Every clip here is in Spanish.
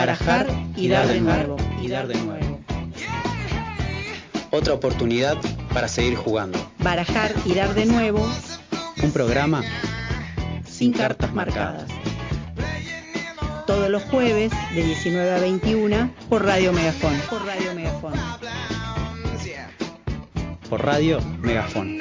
barajar y dar de nuevo, y dar de nuevo. Otra oportunidad para seguir jugando. Barajar y dar de nuevo Un programa sin cartas marcadas. Todos los jueves de 19 a 21 por Radio Megafón. Por Radio Megafón. por radio Megafón.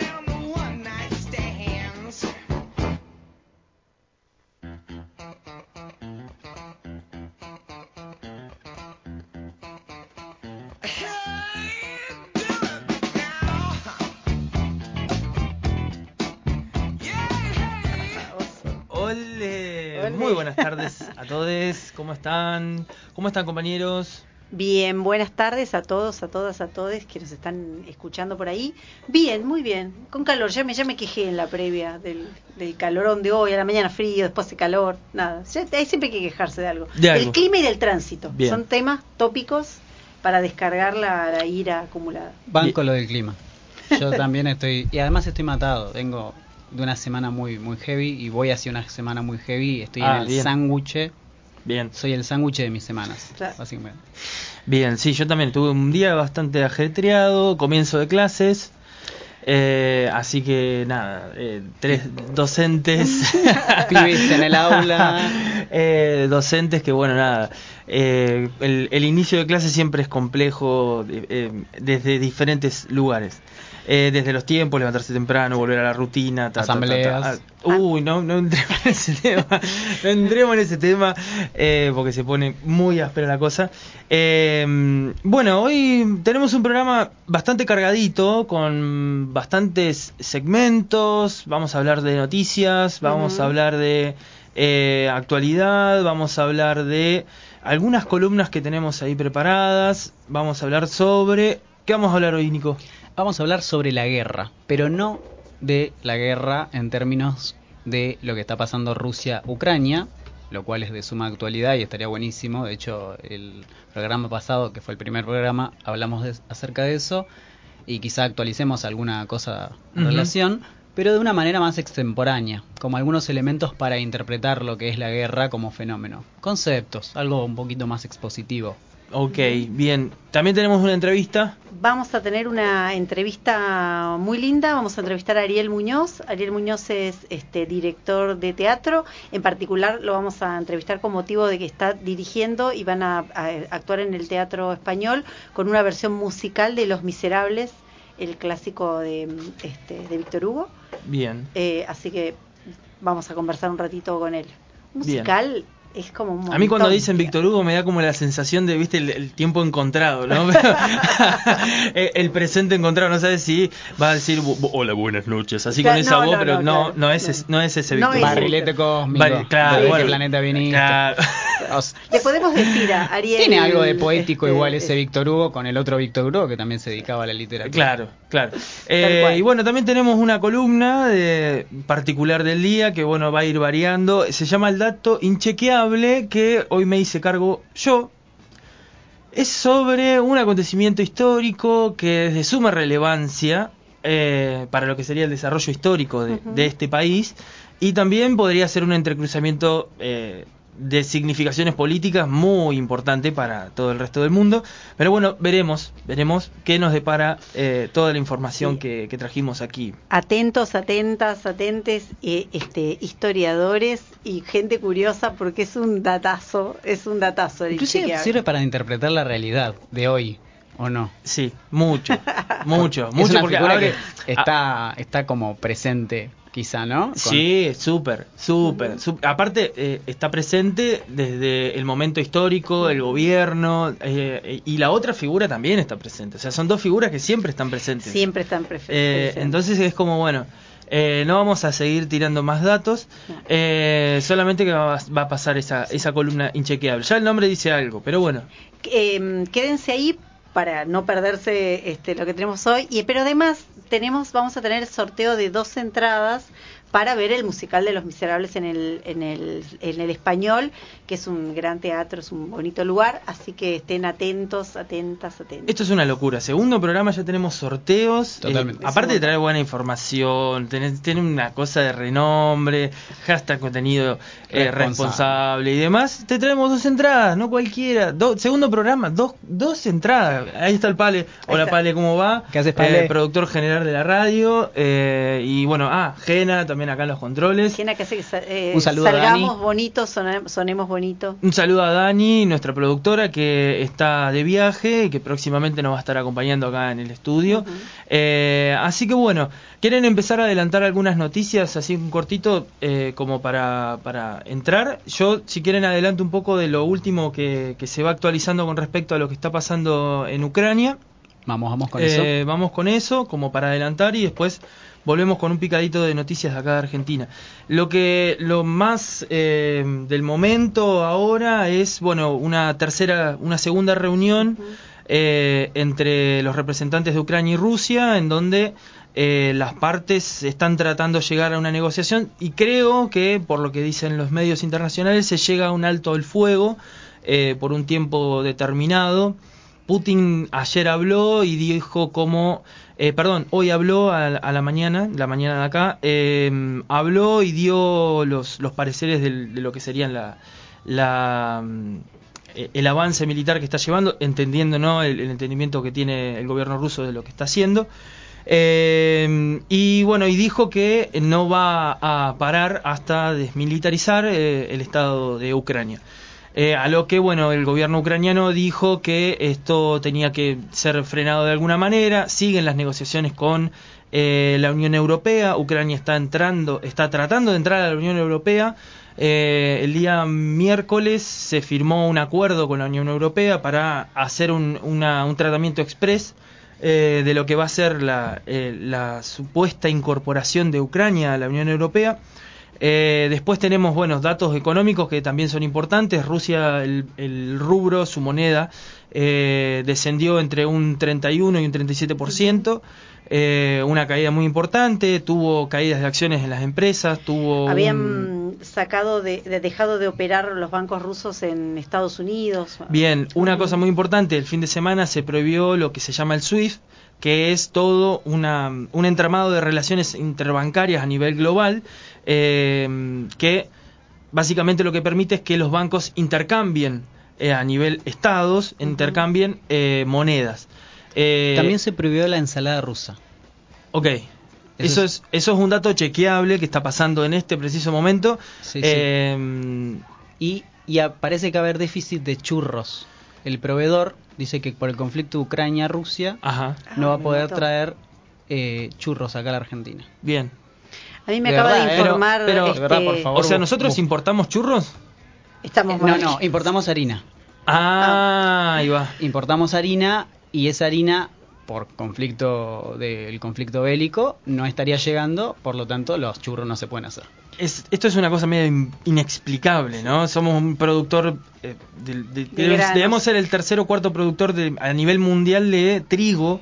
¿Cómo están? ¿Cómo están, compañeros? Bien, buenas tardes a todos, a todas, a todos que nos están escuchando por ahí. Bien, muy bien, con calor. Ya me, ya me quejé en la previa del, del calorón de hoy, a la mañana frío, después hace calor, nada. Ya- hay siempre hay que quejarse de algo. De algo. Del clima y del tránsito. Bien. Son temas tópicos para descargar la, la ira acumulada. Banco lo del clima. Yo también estoy, y además estoy matado. Vengo de una semana muy muy heavy y voy hacia una semana muy heavy. Estoy Ah, en el bien. sándwich. Bien. Soy el sándwich de mis semanas, Claro. básicamente. Bien, sí, yo también tuve un día bastante ajetreado, comienzo de clases. eh, así que nada, eh, tres docentes. Pibes en el aula. Eh, docentes que, bueno, nada. eh, el, el inicio de clase siempre es complejo de- eh, desde diferentes lugares. Eh, desde los tiempos, levantarse temprano, volver a la rutina, ta, ta, ta, ta. Asambleas. Ah, Uy, no, no entremos en ese tema. No entremos en ese tema eh, porque se pone muy áspera la cosa. Eh, bueno, hoy tenemos un programa bastante cargadito con bastantes segmentos. Vamos a hablar de noticias, vamos a hablar de eh, actualidad, vamos a hablar de algunas columnas que tenemos ahí preparadas. Vamos a hablar sobre. ¿Qué vamos a hablar hoy, Nico? Vamos a hablar sobre la guerra, pero no de la guerra en términos de lo que está pasando Rusia-Ucrania, lo cual es de suma actualidad y estaría buenísimo. De hecho, el programa pasado, que fue el primer programa, hablamos de- acerca de eso y quizá actualicemos alguna cosa en relación, pero de una manera más extemporánea, como algunos elementos para interpretar lo que es la guerra como fenómeno. Conceptos, algo un poquito más expositivo. Ok, bien. También tenemos una entrevista. Vamos a tener una entrevista muy linda. Vamos a entrevistar a Ariel Muñoz. Ariel Muñoz es este director de teatro. En particular lo vamos a entrevistar con motivo de que está dirigiendo y van a, a actuar en el teatro español con una versión musical de Los Miserables, el clásico de, este, de Víctor Hugo. Bien. Eh, así que vamos a conversar un ratito con él. Musical es como un A mí cuando dicen Víctor Hugo me da como la sensación de, viste, el, el tiempo encontrado, ¿no? El, presente encontrado, no sabes si va a decir "Bu- bu- hola, buenas noches, así Claro, con esa no, voz, no, pero no, no, claro, no, es, no. es- no es ese Víctor. Barrilete cósmico. Vale, claro, ¿De qué bueno. planeta viniste? Claro. O sea, Le podemos decir a Ariel. Tiene algo de poético este, igual ese es- Víctor Hugo con el otro Víctor Hugo que también se dedicaba a la literatura. Claro, claro. Eh, y bueno, también tenemos una columna de particular del día que bueno va a ir variando. Se llama el dato inchequeable que hoy me hice cargo yo. Es sobre un acontecimiento histórico que es de suma relevancia eh, para lo que sería el desarrollo histórico de este país y también podría ser un entrecruzamiento eh, de significaciones políticas muy importante para todo el resto del mundo. Pero bueno, veremos, veremos qué nos depara eh, toda la información Sí. que, que trajimos aquí. Atentos, atentas, atentes, eh, este, historiadores y gente curiosa porque es un datazo, es un datazo. el Inclusive inchequeable. sirve para interpretar la realidad de hoy, ¿o no? Sí, mucho, mucho, es mucho una porque abre- que está, está como presente, quizá, ¿no? Con- Sí, súper, súper. Aparte, eh, está presente desde el momento histórico, el gobierno, eh, y la otra figura también está presente. O sea, son dos figuras que siempre están presentes. Siempre están Eh, presentes. entonces es como, bueno, eh, no vamos a seguir tirando más datos, eh, solamente que va, va a pasar esa, esa columna inchequeable. Ya el nombre dice algo, pero bueno. Eh, quédense ahí para no perderse este, lo que tenemos hoy. Y, pero además tenemos, vamos a tener el sorteo de dos entradas para ver el musical de Los Miserables en el, en el, en el español, que es un gran teatro, es un bonito lugar, así que estén atentos, atentas, atentos. Esto es una locura. Segundo programa ya tenemos sorteos. Totalmente. Eh, aparte de traer buena información, tener, tiene una cosa de renombre, hashtag contenido eh, Responsable. responsable y demás. Te traemos dos entradas, no cualquiera. Do- segundo programa, dos, dos entradas. Ahí está el Pale. Hola. Pale, ¿cómo va? ¿Qué haces, Pale? Eh, productor general de la radio. eh, y bueno, ah, Gena también acá en los controles. Tiene que hacer que eh, Un saludo a salgamos Dani. bonitos, sone- sonemos bonito. Un saludo a Dani, nuestra productora que está de viaje y que próximamente nos va a estar acompañando acá en el estudio. Eh, así que bueno, ¿quieren empezar a adelantar algunas noticias así un cortito eh, como para, para entrar? Yo, si quieren, adelanto un poco de lo último que, que se va actualizando con respecto a lo que está pasando en Ucrania. Vamos, vamos con Eh, eso. Vamos con eso, como para adelantar y después volvemos con un picadito de noticias de acá de Argentina. Lo que lo más eh, del momento ahora es bueno una tercera, una segunda reunión eh, entre los representantes de Ucrania y Rusia, en donde eh, las partes están tratando de llegar a una negociación y creo que por lo que dicen los medios internacionales se llega a un alto el fuego eh, por un tiempo determinado. Putin ayer habló y dijo como, eh, perdón, hoy habló a, a la mañana, la mañana de acá, eh, habló y dio los, los pareceres de lo que serían la, la, eh, el avance militar que está llevando, entendiendo ¿no? el, el entendimiento que tiene el gobierno ruso de lo que está haciendo. Eh, y bueno, y dijo que no va a parar hasta desmilitarizar eh, el estado de Ucrania. Eh, a lo que, bueno, el gobierno ucraniano dijo que esto tenía que ser frenado de alguna manera. Siguen las negociaciones con eh, la Unión Europea. Ucrania está entrando, está tratando de entrar a la Unión Europea. Eh, el día miércoles se firmó un acuerdo con la Unión Europea para hacer un, una- un tratamiento express eh, de lo que va a ser la, eh, la supuesta incorporación de Ucrania a la Unión Europea. Eh, después tenemos buenos datos económicos que también son importantes. Rusia, el, el rubro, su moneda, eh, descendió entre un 31 y un 37%. Eh, una caída muy importante, tuvo caídas de acciones en las empresas, tuvo... un- Habían sacado, de, de- dejado de operar los bancos rusos en Estados Unidos. Bien, una cosa muy importante, el fin de semana se prohibió lo que se llama el SWIFT, que es todo una, un entramado de relaciones interbancarias a nivel global, eh, que básicamente lo que permite es que los bancos intercambien eh, a nivel estados, intercambien eh, monedas. Eh, También se prohibió la ensalada rusa. Ok. Eso es, eso es un dato chequeable que está pasando en este preciso momento. Sí, sí. Eh, Y, y a- parece que va a haber déficit de churros. El proveedor dice que por el conflicto Ucrania-Rusia Ajá, no va a me poder traer eh, churros acá a la Argentina. bien. A mí me De acaba verdad, de ¿eh? informar. Pero- este, de verdad, por favor. O sea, ¿nosotros importamos churros? Estamos Eh, no, mal. no, importamos harina. Ah, ahí va. Importamos harina y esa harina, por conflicto del conflicto bélico, no estaría llegando, por lo tanto los churros no se pueden hacer. Es, esto es una cosa medio in- inexplicable, ¿no? Somos un productor, eh, de- de- debemos, ser el tercer o cuarto productor de- a nivel mundial de trigo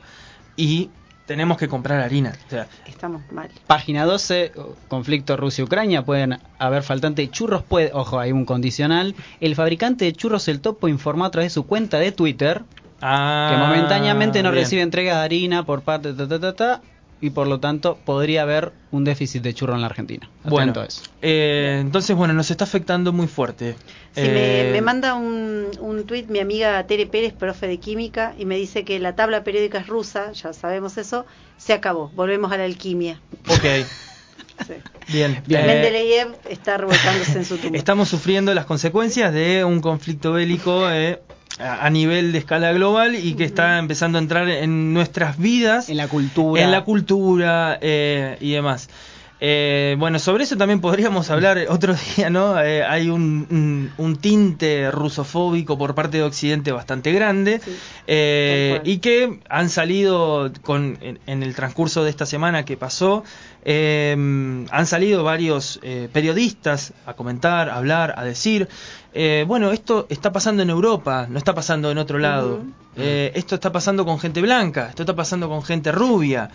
y tenemos que comprar harina. O sea, Estamos mal. Página 12, conflicto Rusia-Ucrania, pueden haber faltante de churros, puede, ojo, hay un condicional. El fabricante de churros El Topo informó a través de su cuenta de Twitter ah, que momentáneamente no bien. recibe entrega de harina por parte de ta, ta, ta, ta, y por lo tanto podría haber un déficit de churro en la Argentina. Atento Bueno, eso. eh, entonces, bueno, nos está afectando muy fuerte. Si Eh, me, me manda un, un tuit mi amiga Tere Pérez, profe de química, y me dice que la tabla periódica es rusa, ya sabemos eso, se acabó, volvemos a la alquimia. Ok, Sí. bien. Bien. Eh, Mendeleev está revolcándose en su tumba. Estamos sufriendo las consecuencias de un conflicto bélico eh, a nivel de escala global y que está empezando a entrar en nuestras vidas, En la cultura. en la cultura eh, y demás. Eh, bueno, sobre eso también podríamos hablar otro día, ¿no? Eh, hay un, un, un tinte rusofóbico por parte de Occidente bastante grande Sí, eh, y que han salido con, en, en el transcurso de esta semana que pasó Eh, han salido varios periodistas a comentar, a hablar, a decir, eh, bueno, esto está pasando en Europa, no está pasando en otro lado. Eh, esto está pasando con gente blanca, esto está pasando con gente rubia.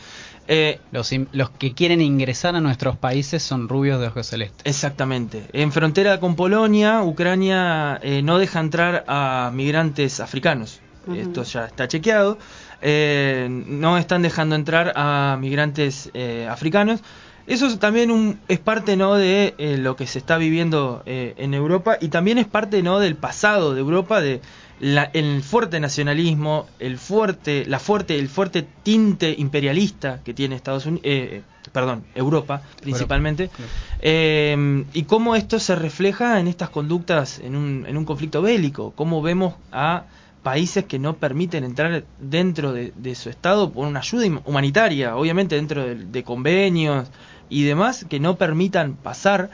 Eh, Los, los que quieren ingresar a nuestros países son rubios de ojos celestes. Exactamente. En frontera con Polonia, Ucrania eh, no deja entrar a migrantes africanos. Esto ya está chequeado. Eh, no están dejando entrar a migrantes eh, africanos. Eso es también un, es parte no de eh, lo que se está viviendo eh, en Europa y también es parte no del pasado de Europa de la- el fuerte nacionalismo, el fuerte, la fuerte, el fuerte tinte imperialista que tiene Estados Unidos, perdón, Europa principalmente, Claro. eh, y cómo esto se refleja en estas conductas en un, en un conflicto bélico, cómo vemos a países que no permiten entrar dentro de, de su estado por una ayuda hum- humanitaria, obviamente dentro de, de convenios y demás, que no permitan pasar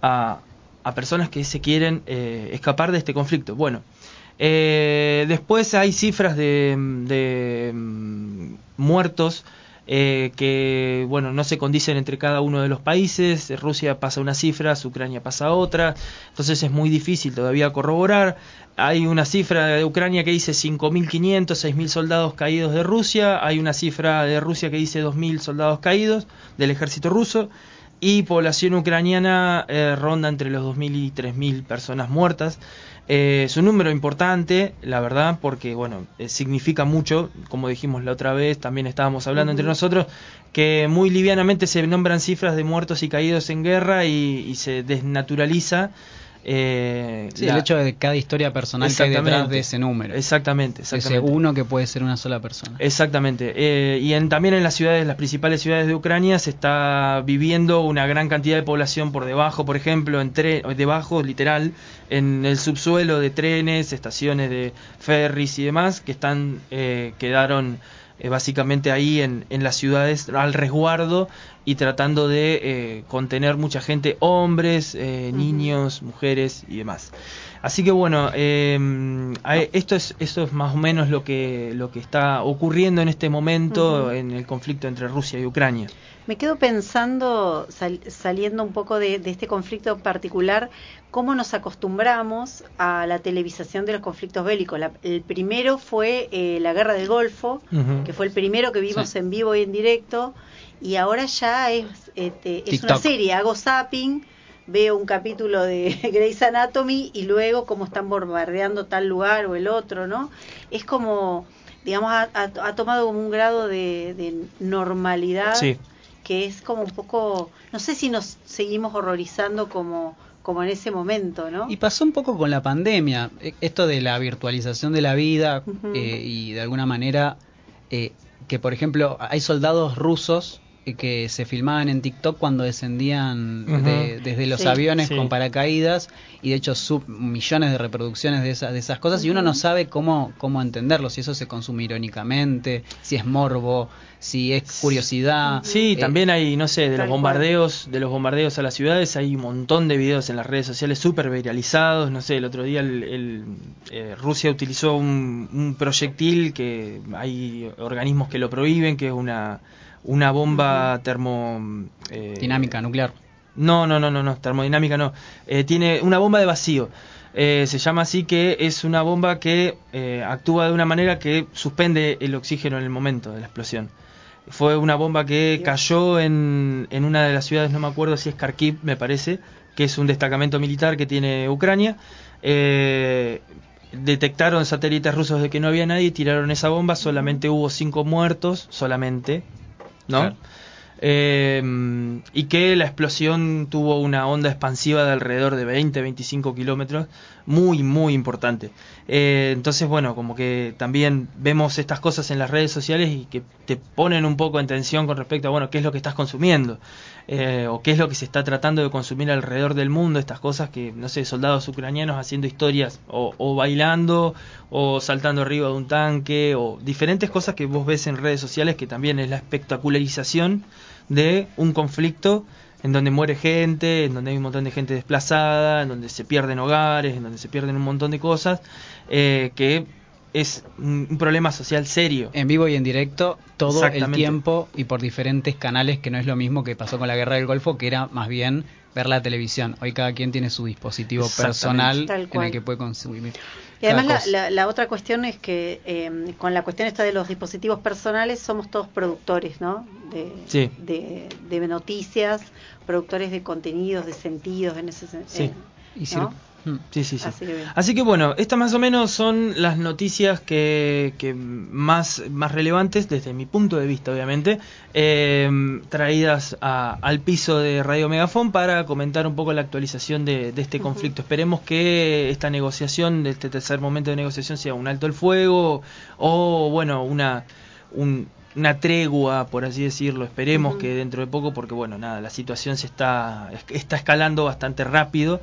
a, a personas que se quieren eh, escapar de este conflicto. Bueno, eh, después hay cifras de, de, mm, muertos eh, que bueno no se condicen entre cada uno de los países. Rusia pasa unas cifras, Ucrania pasa otra, entonces es muy difícil todavía corroborar. Hay una cifra de Ucrania que dice 5.500, 6.000 soldados caídos de Rusia. Hay una cifra de Rusia que dice 2.000 soldados caídos del ejército ruso. Y población ucraniana eh, ronda entre los 2.000 y 3.000 personas muertas. Eh, es un número importante, la verdad, porque bueno, eh, significa mucho, como dijimos la otra vez, también estábamos hablando entre nosotros, que muy livianamente se nombran cifras de muertos y caídos en guerra y, y se desnaturaliza. Eh, Sí, la- el hecho de cada historia personal que hay detrás de ese número. Exactamente, Ese uno que puede ser una sola persona. Exactamente. Eh, y en, también en las ciudades, las principales ciudades de Ucrania, se está viviendo una gran cantidad de población por debajo, por ejemplo, en tre- debajo, literal, en el subsuelo de trenes, estaciones de ferries y demás, que están, eh, quedaron eh, básicamente ahí en, en las ciudades al resguardo y tratando de eh, contener mucha gente, hombres, eh, niños, mujeres y demás. Así que bueno, eh, esto es esto es más o menos lo que lo que está ocurriendo en este momento en el conflicto entre Rusia y Ucrania. Me quedo pensando, sal- saliendo un poco de, de este conflicto en particular, cómo nos acostumbramos a la televisación de los conflictos bélicos. La- el primero fue eh, la Guerra del Golfo, que fue el primero que vimos Sí. en vivo y en directo, y ahora ya es, este, es una serie, hago zapping, veo un capítulo de Grey's Anatomy y luego cómo están bombardeando tal lugar o el otro, ¿no? Es como, digamos, ha, tomado como un grado de, de normalidad Sí. que es como un poco, no sé si nos seguimos horrorizando como, como en ese momento, ¿no? Y pasó un poco con la pandemia, eh, esto de la virtualización de la vida eh, y de alguna manera eh, que, por ejemplo, hay soldados rusos que se filmaban en TikTok cuando descendían de- desde los Sí. aviones Sí. con paracaídas y de hecho sub millones de reproducciones de esas de esas cosas y uno no sabe cómo cómo entenderlo si eso se consume irónicamente si es morbo si es curiosidad Sí, eh, también hay, no sé, de los bombardeos, de los bombardeos a las ciudades, hay un montón de videos en las redes sociales súper viralizados. No sé, el otro día el, el, eh, Rusia utilizó un, un proyectil que hay organismos que lo prohíben, que es una, una bomba termo... eh, dinámica nuclear No, no, no, no, no, termodinámica no. Eh, tiene una bomba de vacío. Eh, se llama así que es una bomba que eh, actúa de una manera que suspende el oxígeno en el momento de la explosión. Fue una bomba que cayó en, en una de las ciudades, no me acuerdo si es Kharkiv, me parece, que es un destacamento militar que tiene Ucrania. Eh, detectaron satélites rusos de que no había nadie, tiraron esa bomba, solamente hubo cinco muertos, solamente, ¿no? Claro. Eh, y que la explosión tuvo una onda expansiva de alrededor de 20-25 kilómetros, muy, muy importante. Eh, entonces, bueno, como que también vemos estas cosas en las redes sociales y que te ponen un poco en tensión con respecto a, bueno, qué es lo que estás consumiendo, eh, o qué es lo que se está tratando de consumir alrededor del mundo, estas cosas que, no sé, soldados ucranianos haciendo historias, o, bailando, o saltando arriba de un tanque, o diferentes cosas que vos ves en redes sociales que también es la espectacularización de un conflicto en donde muere gente, en donde hay un montón de gente desplazada, en donde se pierden hogares, en donde se pierden un montón de cosas, eh, que es un, problema social serio. En vivo y en directo, todo el tiempo y por diferentes canales, que no es lo mismo que pasó con la guerra del Golfo, que era más bien ver la televisión. Hoy cada quien tiene su dispositivo personal en el que puede consumir. Y además la, cosa. la- la otra cuestión es que eh, con la cuestión esta de los dispositivos personales somos todos productores, ¿no? De, Sí. de, de noticias, productores de contenidos, de sentidos, en ese sen- Sí. eh. Mm. Sí, sí, sí. Así que bien. Así que bueno, estas más o menos son las noticias que, que más, más relevantes desde mi punto de vista, obviamente, eh, traídas a- al piso de Radio Megafón para comentar un poco la actualización de, de este conflicto. Esperemos que esta negociación, de este tercer momento de negociación, sea un alto el fuego o, bueno, una, un- una tregua, por así decirlo. Esperemos que dentro de poco, porque bueno, nada, la situación se está, está escalando bastante rápido.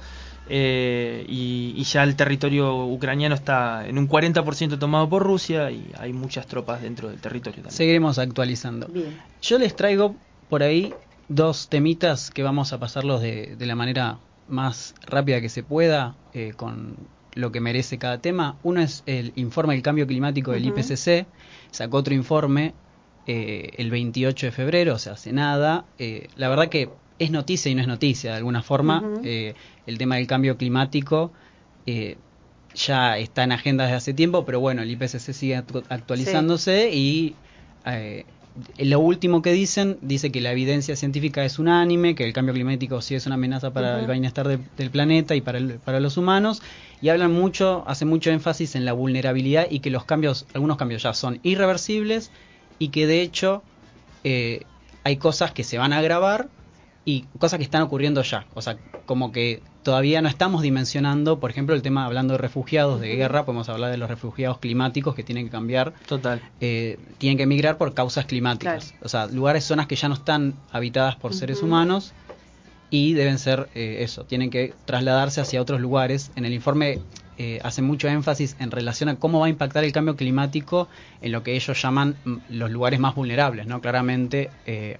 Eh, y, y ya el territorio ucraniano está en un 40% tomado por Rusia y hay muchas tropas dentro del territorio también. Seguiremos actualizando. Bien. Yo les traigo por ahí dos temitas que vamos a pasarlos de, de la manera más rápida que se pueda, eh, con lo que merece cada tema. Uno es el informe del cambio climático del Ujú. IPCC. Sacó otro informe eh, el 28 de febrero, o sea, hace nada. Eh, la verdad que es noticia y no es noticia de alguna forma. Eh, el tema del cambio climático eh, ya está en agenda desde hace tiempo, pero bueno, el IPCC sigue actu- actualizándose y eh, lo último que dicen dice que la evidencia científica es unánime, que el cambio climático sí es una amenaza para el bienestar de- del planeta y para, el- para los humanos y hablan mucho, hacen mucho énfasis en la vulnerabilidad y que los cambios, algunos cambios ya son irreversibles y que de hecho eh, hay cosas que se van a agravar y cosas que están ocurriendo ya. O sea, como que todavía no estamos dimensionando, por ejemplo, el tema hablando de refugiados de guerra, podemos hablar de los refugiados climáticos que tienen que cambiar, Total. eh, tienen que emigrar por causas climáticas. Claro. O sea, lugares, zonas que ya no están habitadas por seres humanos y deben ser eh, eso, tienen que trasladarse hacia otros lugares. En el informe eh, hace mucho énfasis en relación a cómo va a impactar el cambio climático en lo que ellos llaman mm, los lugares más vulnerables, ¿no? Claramente, eh,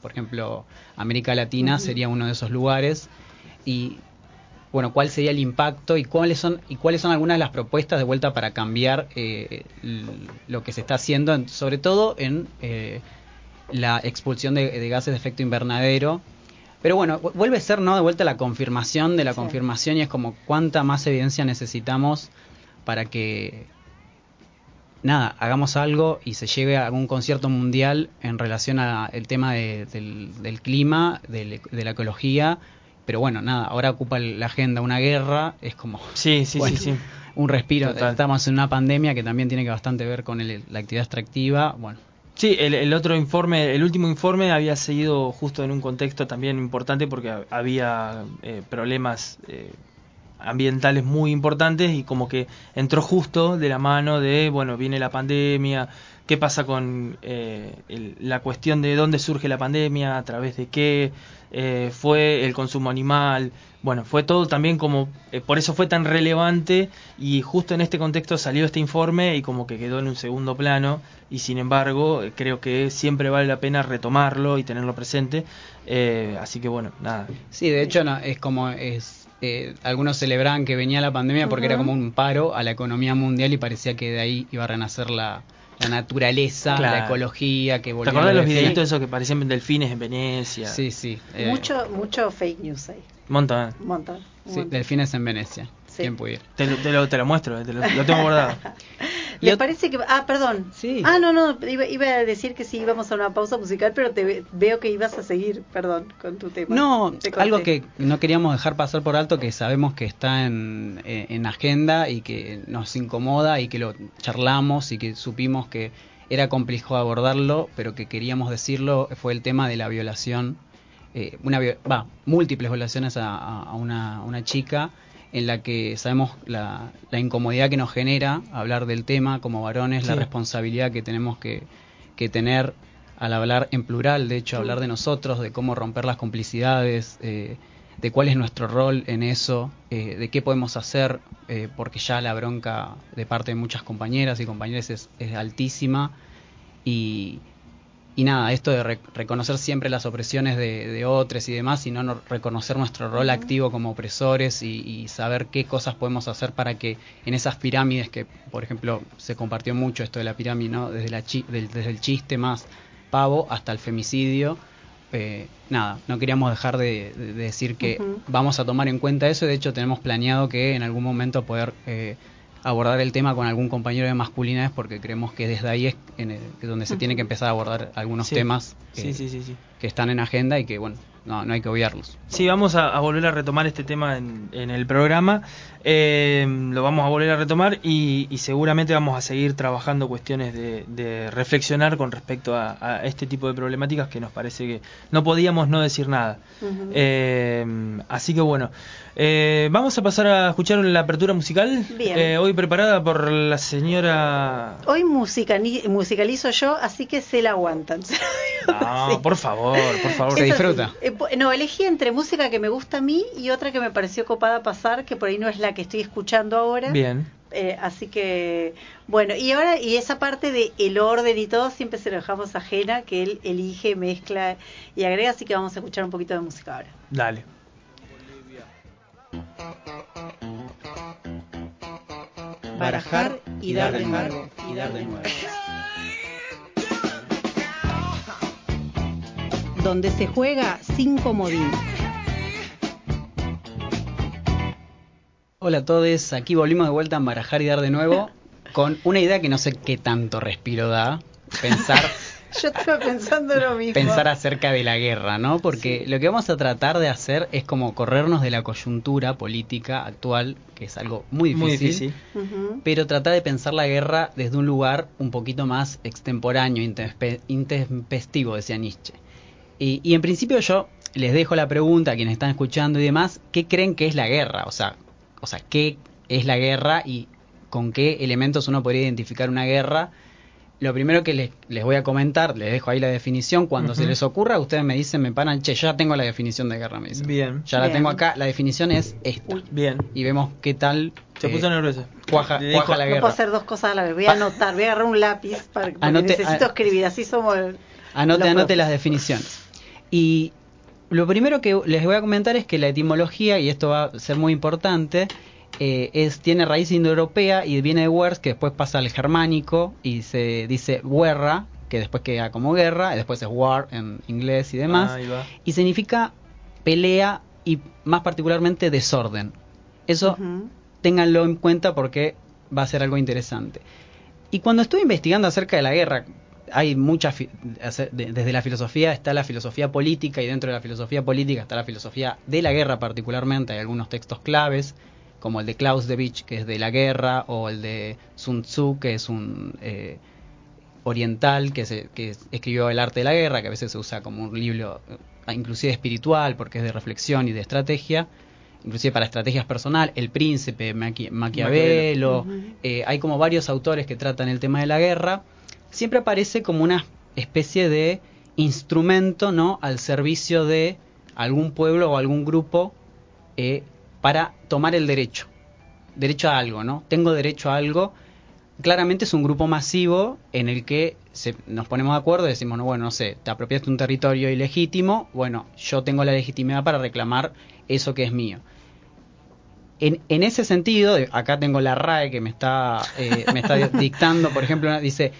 por ejemplo, América Latina sería uno de esos lugares y bueno, cuál sería el impacto y cuáles son y cuáles son algunas de las propuestas de vuelta para cambiar eh, lo que se está haciendo, en- sobre todo en eh, la expulsión de, de gases de efecto invernadero. Pero bueno, vu- vuelve a ser no de vuelta la confirmación de la Sí. confirmación y es como cuánta más evidencia necesitamos para que nada, hagamos algo y se lleve a algún concierto mundial en relación al tema de- del, del clima, del- de la ecología. Pero bueno, nada, ahora ocupa la agenda una guerra, es como Sí, sí, Bueno. sí, sí. un respiro. Total. Estamos en una pandemia que también tiene que bastante ver con el- la actividad extractiva. Bueno, Sí, el, el otro informe, el último informe había seguido justo en un contexto también importante porque ha- había eh, problemas eh, ambientales muy importantes y como que entró justo de la mano de, bueno, viene la pandemia, qué pasa con eh, el- la cuestión de dónde surge la pandemia, a través de qué, eh, fue el consumo animal, bueno, fue todo también como, eh, por eso fue tan relevante y justo en este contexto salió este informe y como que quedó en un segundo plano y sin embargo eh, creo que siempre vale la pena retomarlo y tenerlo presente, eh, así que bueno, nada. sí, de hecho no, es como es eh, algunos celebraban que venía la pandemia porque era como un paro a la economía mundial y parecía que de ahí iba a renacer la, la naturaleza, Claro. la ecología, que ¿Te volvía acordás de lo los de- videitos esos que parecían delfines en Venecia? Sí, sí. eh, mucho, mucho fake news ahí. Un montón. Un montón. sí, montón. delfines en Venecia. Sí. ¿Quién pudiera? Te lo, te lo, te lo muestro, eh, te lo, lo tengo guardado. Y ¿Les ot- parece que.? Ah, perdón. Sí. Ah, no, no. Iba, iba a decir que sí íbamos a una pausa musical, pero te ve- veo que ibas a seguir, perdón, con tu tema. No, Te algo que no queríamos dejar pasar por alto, que sabemos que está en, eh, en agenda y que nos incomoda y que lo charlamos y que supimos que era complejo abordarlo, pero que queríamos decirlo, fue el tema de la violación, eh, una va, múltiples violaciones a, a- una, a una chica en la que sabemos la, la incomodidad que nos genera hablar del tema como varones, la responsabilidad que tenemos que, que tener al hablar en plural, de hecho, hablar de nosotros, de cómo romper las complicidades, eh, de cuál es nuestro rol en eso, eh, de qué podemos hacer, eh, porque ya la bronca de parte de muchas compañeras y compañeros es, es altísima. Y, y nada, esto de re- reconocer siempre las opresiones de, de otros y demás, y no, no reconocer nuestro rol activo como opresores y, y saber qué cosas podemos hacer para que en esas pirámides que, por ejemplo, se compartió mucho esto de la pirámide, ¿no? desde, la chi- del- desde el chiste más pavo hasta el femicidio, eh, nada, no queríamos dejar de, de- de decir que vamos a tomar en cuenta eso, de hecho tenemos planeado que en algún momento poder... eh, abordar el tema con algún compañero de masculinidades porque creemos que desde ahí es en el- que donde se tiene que empezar a abordar algunos Sí. temas sí, sí. que están en agenda y que bueno no no hay que obviarlos Sí, vamos a, a volver a retomar este tema en, en el programa. Eh, lo vamos a volver a retomar y, y seguramente vamos a seguir trabajando cuestiones de, de reflexionar con respecto a, a este tipo de problemáticas que nos parece que no podíamos no decir nada. Eh, así que bueno, eh, vamos a pasar a escuchar la apertura musical. Bien. Hoy preparada por la señora... Hoy musicani- musicalizo yo, así que se la aguantan. No, Sí. por favor, por favor. Se disfruta. No, elegí entre música que me gusta a mí y otra que me pareció copada pasar, que por ahí no es la que estoy escuchando ahora. Bien. Eh, así que, bueno, y ahora, y esa parte de el orden y todo, siempre se lo dejamos ajena, que él elige, mezcla y agrega, así que vamos a escuchar un poquito de música ahora. Dale. Barajar y dar de nuevo, y dar de nuevo Donde se juega sin comodín. Hola a todos aquí volvimos de vuelta a embarajar y dar de nuevo con una idea que no sé qué tanto respiro da pensar Yo estaba pensando lo mismo. pensar acerca de la guerra, ¿no? Porque Sí. lo que vamos a tratar de hacer es como corrernos de la coyuntura política actual, que es algo muy difícil, Muy difícil. Ujú. pero tratar de pensar la guerra desde un lugar un poquito más extemporáneo, intempestivo, decía Nietzsche. Y, y en principio yo les dejo la pregunta a quienes están escuchando y demás, ¿qué creen que es la guerra? O sea, o sea, ¿qué es la guerra y con qué elementos uno podría identificar una guerra? Lo primero que les, les voy a comentar, les dejo ahí la definición, cuando se les ocurra, ustedes me dicen, me paran, che, ya tengo la definición de guerra, me dicen. Bien. Ya la Bien. tengo acá, la definición es esta. Bien. Y vemos qué tal... Se eh, puso nerviosa. cuaja- cuaja la No guerra. puedo hacer dos cosas a la vez. Voy a anotar, voy a agarrar un lápiz para, porque Anote- necesito escribir. Así somos. el- Anote, anote las definiciones. Y lo primero que les voy a comentar es que la etimología, y esto va a ser muy importante, eh, es tiene raíz indoeuropea y viene de wers, que después pasa al germánico y se dice guerra, que después queda como guerra, y después es war en inglés y demás, y significa pelea y más particularmente desorden. Eso Ujú. ténganlo en cuenta porque va a ser algo interesante. Y cuando estuve investigando acerca de la guerra, hay muchas, desde la filosofía está la filosofía política y dentro de la filosofía política está la filosofía de la guerra particularmente, hay algunos textos claves, como el de Clausewitz, que es de la guerra, o el de Sun Tzu, que es un eh, oriental que, se, que escribió El arte de la guerra, que a veces se usa como un libro eh, inclusive espiritual, porque es de reflexión y de estrategia, inclusive para estrategias personal, El Príncipe, Maqui- Maquiavelo, eh, hay como varios autores que tratan el tema de la guerra, siempre aparece como una especie de instrumento no al servicio de algún pueblo o algún grupo eh, para tomar el derecho derecho a algo no tengo derecho a algo. Claramente es un grupo masivo en el que se- nos ponemos de acuerdo y decimos no bueno no sé te apropiaste un territorio ilegítimo bueno yo tengo la legitimidad para reclamar eso que es mío en, en ese sentido, acá tengo la RAE que me está, eh, me está dictando, por ejemplo, dice,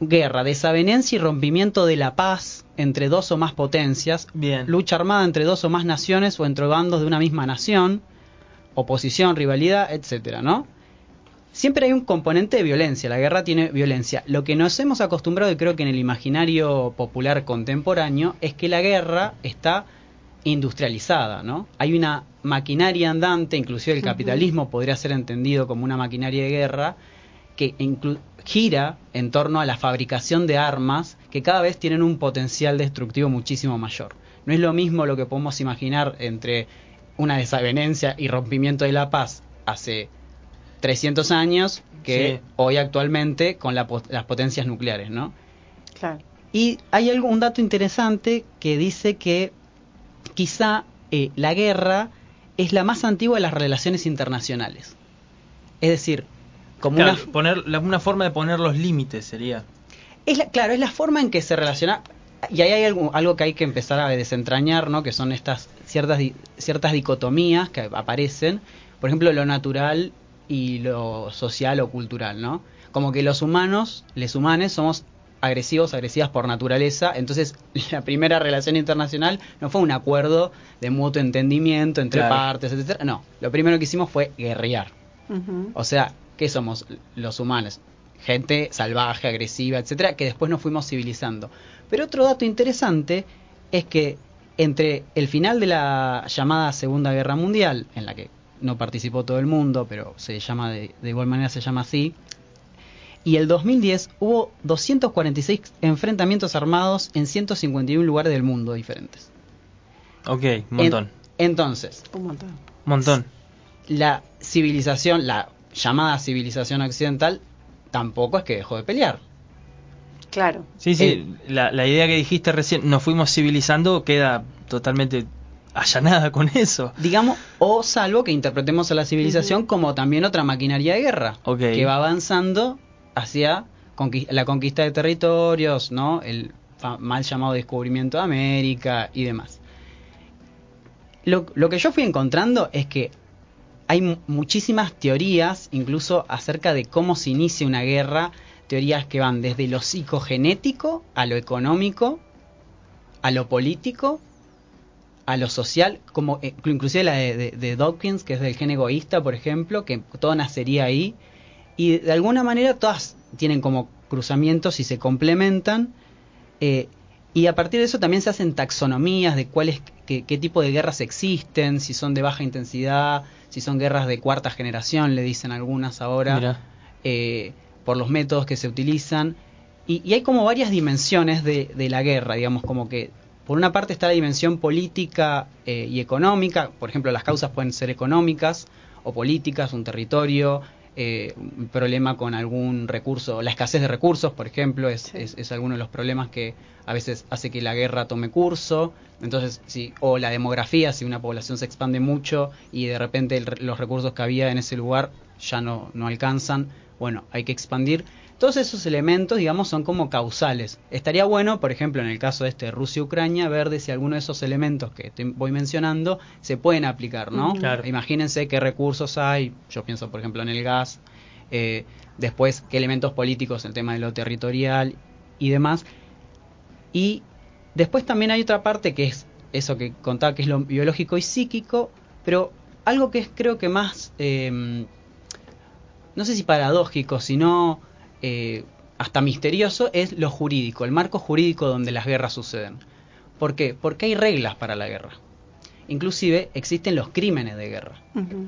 guerra, desavenencia y rompimiento de la paz entre dos o más potencias, Bien. lucha armada entre dos o más naciones o entre bandos de una misma nación, oposición, rivalidad, etcétera, ¿no? Siempre hay un componente de violencia, la guerra tiene violencia. Lo que nos hemos acostumbrado, y creo que en el imaginario popular contemporáneo, es que la guerra está industrializada, ¿no? Hay una maquinaria andante, inclusive el capitalismo podría ser entendido como una maquinaria de guerra, que gira en torno a la fabricación de armas que cada vez tienen un potencial destructivo muchísimo mayor. No es lo mismo lo que podemos imaginar entre una desavenencia y rompimiento de la paz hace 300 años que Sí. hoy actualmente con la las potencias nucleares, ¿no? Claro. Y hay algo, un dato interesante que dice que quizá eh, la guerra es la más antigua de las relaciones internacionales. Es decir, como Claro, una, poner, la- una forma de poner los límites sería. Es la, claro, es la forma en que se relaciona. Y ahí hay algo, algo que hay que empezar a desentrañar, ¿no? Que son estas ciertas, di- ciertas dicotomías que aparecen. Por ejemplo, lo natural y lo social o cultural, ¿no? Como que los humanos, les humanes, somos agresivos, agresivas por naturaleza. Entonces, la primera relación internacional no fue un acuerdo de mutuo entendimiento entre Claro. partes, etcétera. No, lo primero que hicimos fue guerrear. O sea, ¿qué somos los humanos? Gente salvaje, agresiva, etcétera, que después nos fuimos civilizando. Pero otro dato interesante es que entre el final de la llamada Segunda Guerra Mundial, en la que no participó todo el mundo, pero se llama de, de igual manera se llama así, y el 2010 hubo 246 enfrentamientos armados en 151 lugares del mundo diferentes. Ok, un montón. En- entonces, Un montón. Un montón. la civilización, la llamada civilización occidental, tampoco es que dejó de pelear. Claro. Sí, sí, Eh, la, la idea que dijiste recién, nos fuimos civilizando, queda totalmente allanada con eso. Digamos, o salvo que interpretemos a la civilización como también otra maquinaria de guerra, Ok. que va avanzando hacia conqui- la conquista de territorios, ¿no? El mal llamado descubrimiento de América y demás. Lo, lo que yo fui encontrando es que hay mu- muchísimas teorías, incluso acerca de cómo se inicia una guerra, teorías que van desde lo psicogenético a lo económico, a lo político, a lo social, como eh, inclusive la de Dawkins, que es del gen egoísta, por ejemplo, que todo nacería ahí, y de alguna manera todas tienen como cruzamientos y se complementan, eh, y a partir de eso también se hacen taxonomías de cuáles, qué, qué tipo de guerras existen, si son de baja intensidad, si son guerras de cuarta generación, le dicen algunas ahora eh, por los métodos que se utilizan. Y, y hay como varias dimensiones de, de la guerra, digamos, como que por una parte está la dimensión política eh, y económica, por ejemplo, las causas pueden ser económicas o políticas, un territorio, eh, un problema con algún recurso, la escasez de recursos, por ejemplo, es, Sí. es, es alguno de los problemas que a veces hace que la guerra tome curso, entonces, si, o la demografía, si una población se expande mucho y de repente el los recursos que había en ese lugar ya no, no alcanzan, bueno, hay que expandir. Todos esos elementos, digamos, son como causales. Estaría bueno, por ejemplo, en el caso de este Rusia-Ucrania, ver de si alguno de esos elementos que te voy mencionando se pueden aplicar, ¿no? Ujú. Claro. Imagínense qué recursos hay, yo pienso, por ejemplo, en el gas, eh, después qué elementos políticos, el tema de lo territorial y demás. Y después también hay otra parte que es eso que contaba, que es lo biológico y psíquico, pero algo que es creo que más, eh, no sé si paradójico, sino eh, hasta misterioso, es lo jurídico, el marco jurídico donde las guerras suceden. ¿Por qué? Porque hay reglas para la guerra. Inclusive existen los crímenes de guerra.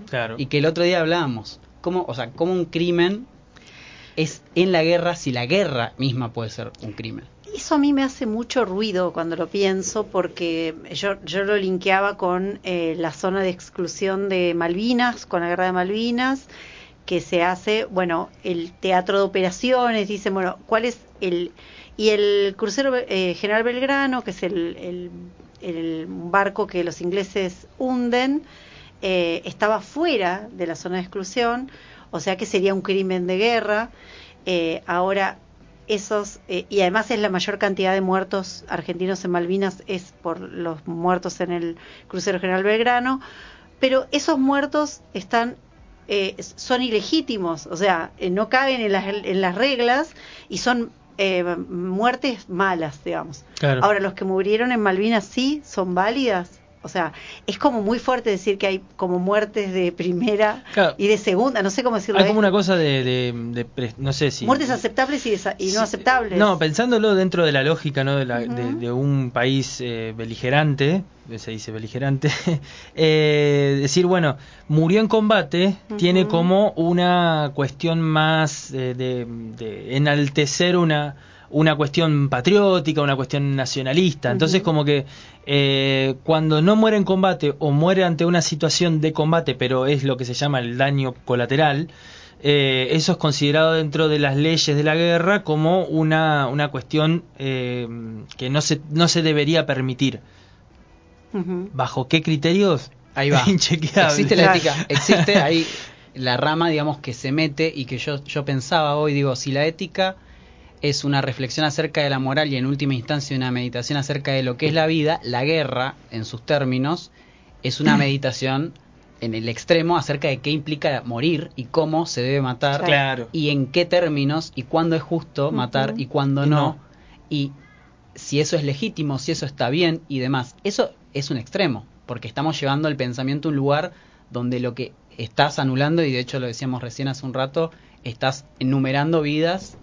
Claro. Y que el otro día hablábamos, cómo, o sea, cómo un crimen es en la guerra si la guerra misma puede ser un crimen. Eso a mí me hace mucho ruido cuando lo pienso porque yo, yo lo linkeaba con eh, la zona de exclusión de Malvinas, con la guerra de Malvinas, que se hace, bueno, el teatro de operaciones, dicen, bueno, ¿cuál es el... Y el crucero eh, General Belgrano, que es el, el, barco que los ingleses hunden, eh, estaba fuera de la zona de exclusión, o sea que sería un crimen de guerra. Eh, ahora, esos, eh, y además es la mayor cantidad de muertos argentinos en Malvinas, es por los muertos en el crucero General Belgrano, pero esos muertos están eh, son ilegítimos, o sea, eh, no caben en las, en las reglas y son eh, muertes malas, digamos. Claro. Ahora, los que murieron en Malvinas sí son válidas. O sea, es como muy fuerte decir que hay como muertes de primera Claro. y de segunda, no sé cómo decirlo. Hay como eh, una cosa de, de- de pre- no sé si... Muertes aceptables y, desa- y no aceptables. No, pensándolo dentro de la lógica ¿no? de, la- de un país eh, beligerante, se dice beligerante, eh, decir, bueno, murió en combate, tiene como una cuestión más eh, de enaltecer una, una cuestión patriótica, una cuestión nacionalista. Entonces, como que eh, cuando no muere en combate o muere ante una situación de combate, pero es lo que se llama el daño colateral, eh, eso es considerado dentro de las leyes de la guerra como una, una cuestión eh, que no se, no se debería permitir. ¿Bajo qué criterios? Ahí va. Existe la ética, existe ahí la rama, digamos, que se mete y que yo, yo pensaba hoy, digo, si la ética es una reflexión acerca de la moral y en última instancia una meditación acerca de lo que es la vida, la guerra, en sus términos, es una meditación en el extremo acerca de qué implica morir y cómo se debe matar Claro. y en qué términos y cuándo es justo matar y cuándo no. no. y si eso es legítimo, si eso está bien y demás. Eso es un extremo, porque estamos llevando el pensamiento a un lugar donde lo que estás anulando, y de hecho lo decíamos recién hace un rato, estás enumerando vidas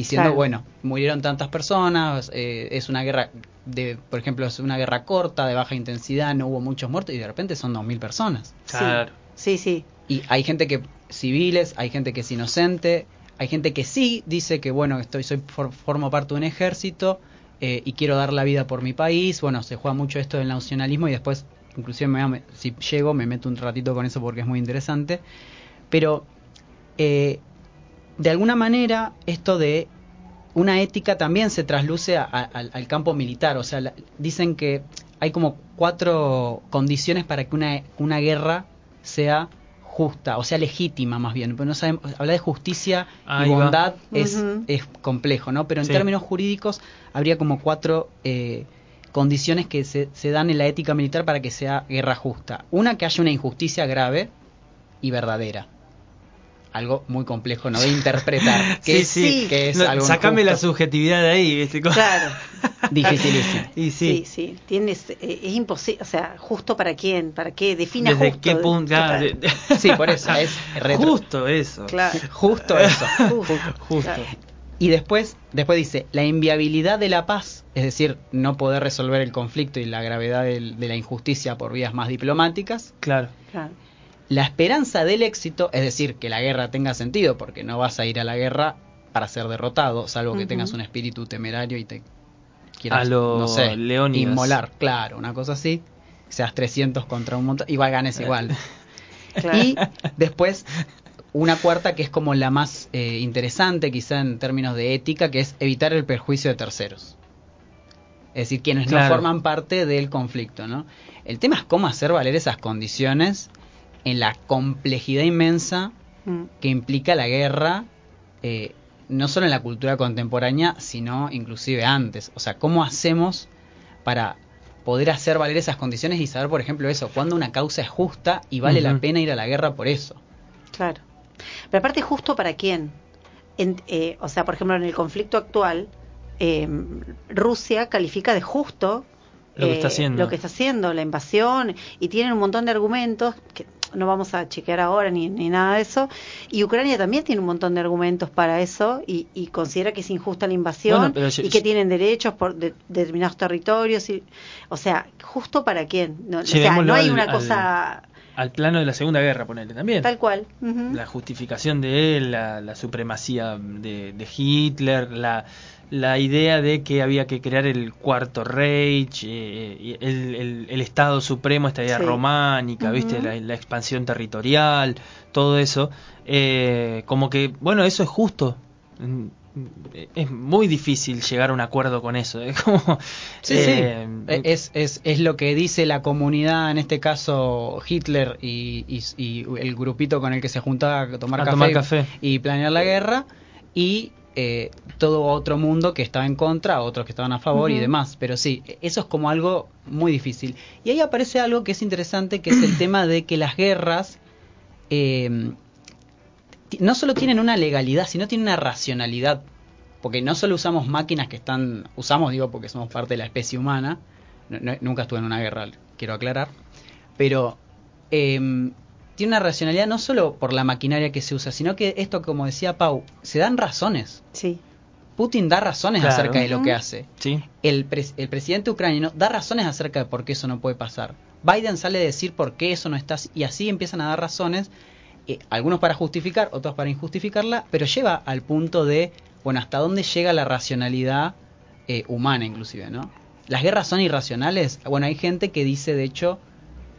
diciendo, Claro. bueno, murieron tantas personas, eh, es una guerra, de, por ejemplo, es una guerra corta, de baja intensidad, no hubo muchos muertos, y de repente son 2.000 personas. Claro. Sí, sí. Y hay gente que civiles, hay gente que es inocente, hay gente que sí dice que bueno, estoy soy for- formo parte de un ejército eh, y quiero dar la vida por mi país. Bueno, se juega mucho esto del nacionalismo y después inclusive me- si llego me meto un ratito con eso porque es muy interesante. Pero eh, de alguna manera esto de una ética también se trasluce a- a- al, campo militar. O sea, la- dicen que hay como cuatro condiciones para que una, una guerra sea justa, o sea, legítima más bien. Pero no sabemos, hablar de justicia Ahí y bondad es, es complejo, ¿no? Pero en Sí. términos jurídicos habría como cuatro eh, condiciones que se, se dan en la ética militar para que sea guerra justa. Una, que haya una injusticia grave y verdadera. Algo muy complejo, ¿no? De interpretar. Que Sí, es, sí. Que es No, algo sacame la injusto. subjetividad de ahí, ¿viste? Claro. Dificilísimo. Y Sí, sí. sí. Tienes, eh, es imposible. O sea, ¿justo para quién? ¿Para qué? Defina ¿Desde justo. qué punto? Ah, de- de- Sí, por eso es retro. Justo eso. Claro. Justo eso. Justo. Justo. Claro. Y después, después dice, la inviabilidad de la paz, es decir, no poder resolver el conflicto y la gravedad del- de la injusticia por vías más diplomáticas. Claro. Claro. La esperanza del éxito, es decir, que la guerra tenga sentido, porque no vas a ir a la guerra para ser derrotado, salvo que tengas un espíritu temerario y te quieras, A lo no sé, Leónidas. inmolar, claro, una cosa así, seas 300 contra un montón, igual ganes igual. Claro. Y después una cuarta que es como la más eh, interesante quizá en términos de ética, que es evitar el perjuicio de terceros. Es decir, quienes Claro. no forman parte del conflicto, ¿no? El tema es cómo hacer valer esas condiciones en la complejidad inmensa Mm. que implica la guerra, eh, no solo en la cultura contemporánea, sino inclusive antes. O sea, ¿cómo hacemos para poder hacer valer esas condiciones y saber, por ejemplo, eso, cuando una causa es justa y vale la pena ir a la guerra por eso? Claro. Pero aparte, ¿justo para quién? En- eh, o sea, por ejemplo, en el conflicto actual, eh, Rusia califica de justo Lo que eh, está haciendo. lo que está haciendo, la invasión, y tienen un montón de argumentos que no vamos a chequear ahora ni, ni nada de eso. Y Ucrania también tiene un montón de argumentos para eso y, y considera que es injusta la invasión Bueno, y que tienen derechos por de- determinados territorios. Y, o sea, ¿justo para quién? No, o sea, Llevémoslo no hay al- una al- cosa Al plano de la Segunda Guerra, ponele también. tal cual. La justificación de él, la, la supremacía de, de Hitler, la, la idea de que había que crear el cuarto Reich, eh, y el, el- el Estado Supremo, esta idea Sí. románica. ¿viste? La, la expansión territorial, todo eso. eh, como que, bueno, eso es justo. Mm, Es muy difícil llegar a un acuerdo con eso. Es como. Sí, eh, sí. Es, es, es lo que dice la comunidad, en este caso Hitler y, y- y el grupito con el que se juntaba a tomar, A café, tomar café. y planear la guerra, y eh, todo otro mundo que estaba en contra, otros que estaban a favor y demás. Pero sí, eso es como algo muy difícil. Y ahí aparece algo que es interesante, que es el tema de que las guerras eh, ti- no solo tienen una legalidad, sino tienen una racionalidad. Porque no solo usamos máquinas que están, usamos digo porque somos parte de la especie humana, No- no- nunca estuve en una guerra, quiero aclarar, pero em, tiene una racionalidad no solo por la maquinaria que se usa, sino que esto, como decía Pau, se dan razones. Sí. Putin da razones Claro. acerca de lo que hace. sí. El, pres- el presidente ucraniano da razones acerca de por qué eso no puede pasar. Biden sale a decir por qué eso no está así, y así empiezan a dar razones, eh, algunos para justificar, otros para injustificarla, pero lleva al punto de, bueno, hasta dónde llega la racionalidad eh, humana inclusive, ¿no? Las guerras son irracionales. Bueno, hay gente que dice, de hecho,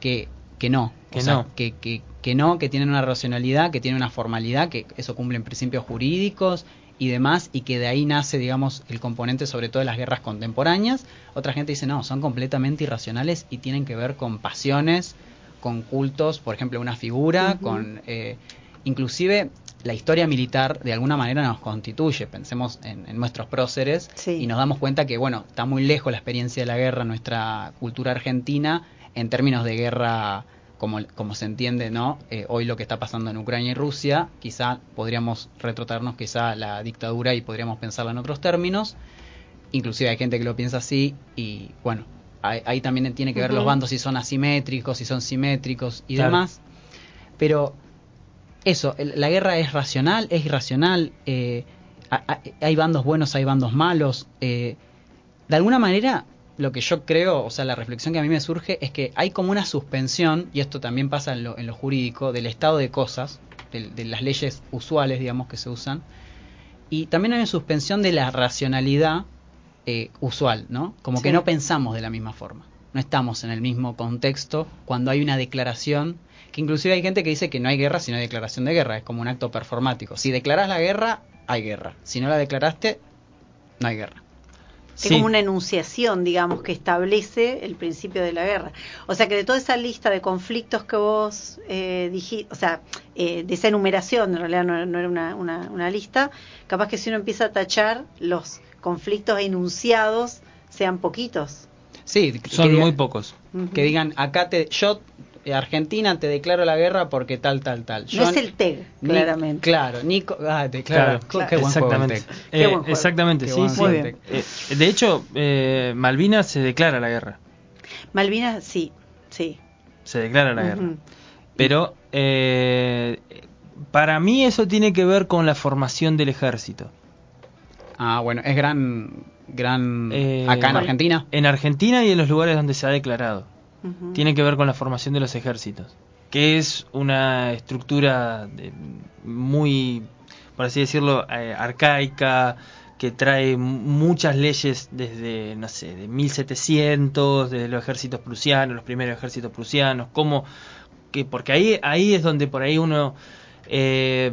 que, que no. Que o sea, no. Que, que, que no, que tienen una racionalidad, que tienen una formalidad, que eso cumplen principios jurídicos y demás, y que de ahí nace, digamos, el componente sobre todo de las guerras contemporáneas. Otra gente dice, no, son completamente irracionales y tienen que ver con pasiones, con cultos, por ejemplo, una figura, con... eh, inclusive la historia militar de alguna manera nos constituye. Pensemos en, en nuestros próceres Sí. y nos damos cuenta que, bueno, está muy lejos la experiencia de la guerra en nuestra cultura argentina en términos de guerra como, como se entiende, ¿no? Eh, hoy lo que está pasando en Ucrania y Rusia, quizá podríamos retrotraernos quizá a la dictadura y podríamos pensarla en otros términos. Inclusive hay gente que lo piensa así y, bueno, ahí, ahí también tiene que ver los bandos si son asimétricos, si son simétricos y Claro. demás. Pero eso, la guerra es racional, es irracional, eh, hay bandos buenos, hay bandos malos. eh, de alguna manera, lo que yo creo, o sea, la reflexión que a mí me surge es que hay como una suspensión, y esto también pasa en lo, en lo jurídico, del estado de cosas, de, de las leyes usuales, digamos, que se usan, y también hay una suspensión de la racionalidad eh, usual, ¿no? Como que no pensamos de la misma forma, no estamos en el mismo contexto cuando hay una declaración, que inclusive hay gente que dice que no hay guerra si no hay declaración de guerra, es como un acto performático. Si declaras la guerra, hay guerra. Si no la declaraste, no hay guerra. Es Sí. como una enunciación, digamos, que establece el principio de la guerra. O sea que de toda esa lista de conflictos que vos eh, dijiste, o sea, eh, de esa enumeración, en realidad no, no era una, una, una lista, capaz que si uno empieza a tachar los conflictos enunciados, sean poquitos. Sí, Son muy pocos. Que digan, acá te, yo, Argentina, te declaro la guerra porque tal, tal, tal. Yo, No es el TEG, Ni- claramente. Claro, Nico, ah, te declaro. Claro, Qué buen juego el exactamente. Qué Eh, buen juego. exactamente, Qué sí, buen sí. juego. Muy bien. Eh, de hecho, eh, Malvinas se declara la guerra. Malvinas, sí, sí. Se declara la guerra. Pero eh, para mí eso tiene que ver con la formación del ejército. Ah, bueno, es gran, gran, Eh, acá en. Argentina. En Argentina y en los lugares donde se ha declarado. Tiene que ver con la formación de los ejércitos, que es una estructura de- muy, por así decirlo, eh, arcaica, que trae muchas leyes desde, no sé, de 1700, desde los ejércitos prusianos, los primeros ejércitos prusianos, como que porque ahí ahí es donde por ahí uno eh,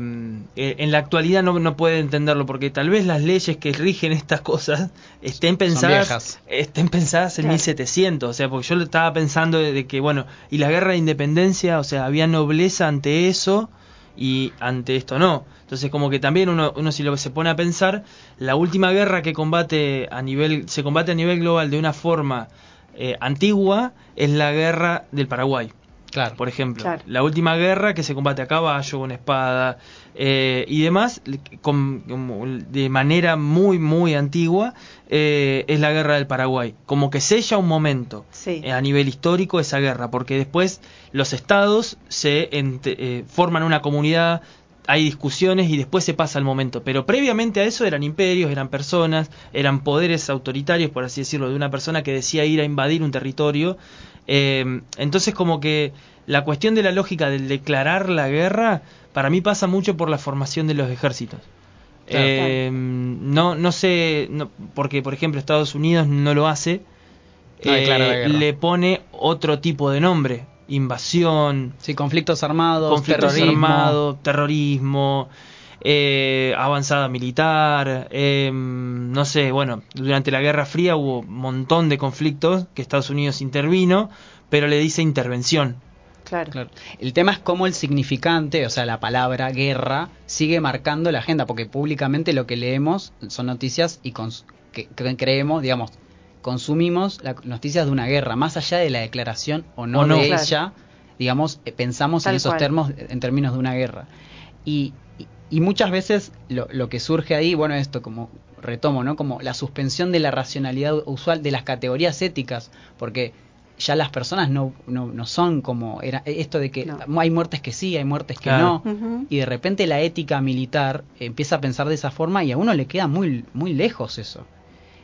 eh, en la actualidad no, no puede entenderlo porque tal vez las leyes que rigen estas cosas estén pensadas estén pensadas en Claro. 1700 o sea porque yo lo estaba pensando de, de que bueno y la guerra de independencia o sea había nobleza ante eso y ante esto no. Entonces como que también uno, uno si lo se pone a pensar la última guerra que combate a nivel se combate a nivel global de una forma eh, antigua es la guerra del Paraguay Claro. por ejemplo. Claro. La última guerra que se combate a caballo, con espada eh, y demás, con- de manera muy, muy antigua, eh, es la guerra del Paraguay. Como que sella un momento Sí. eh, a nivel histórico esa guerra, porque después los estados se ente- eh, forman una comunidad, hay discusiones y después se pasa el momento. Pero previamente a eso eran imperios, eran personas, eran poderes autoritarios, por así decirlo, de una persona que decía ir a invadir un territorio. Eh, entonces como que la cuestión de la lógica del declarar la guerra, para mí pasa mucho por la formación de los ejércitos. Claro. Eh, no, no sé, no- porque por ejemplo Estados Unidos no lo hace, No eh, le pone otro tipo de nombre, invasión, Sí, conflictos armados, conflictos terrorismo. armados, terrorismo, eh, avanzada militar, eh, no sé, bueno, durante la Guerra Fría hubo un montón de conflictos que Estados Unidos intervino, pero le dice intervención. Claro. Claro. El tema es cómo el significante, o sea, la palabra guerra, sigue marcando la agenda, porque públicamente lo que leemos son noticias y que, creemos, digamos, consumimos las noticias de una guerra, más allá de la declaración o no, O no. de Claro. ella, digamos, eh, pensamos Tal en esos cual. termos, en términos de una guerra. Y, y- muchas veces lo, lo que surge ahí, bueno, esto como retomo, ¿no? Como la suspensión de la racionalidad usual de las categorías éticas, porque ya las personas no, no, no son como era esto de que No. hay muertes que sí, hay muertes que Claro. no, y de repente la ética militar empieza a pensar de esa forma y a uno le queda muy, muy lejos eso.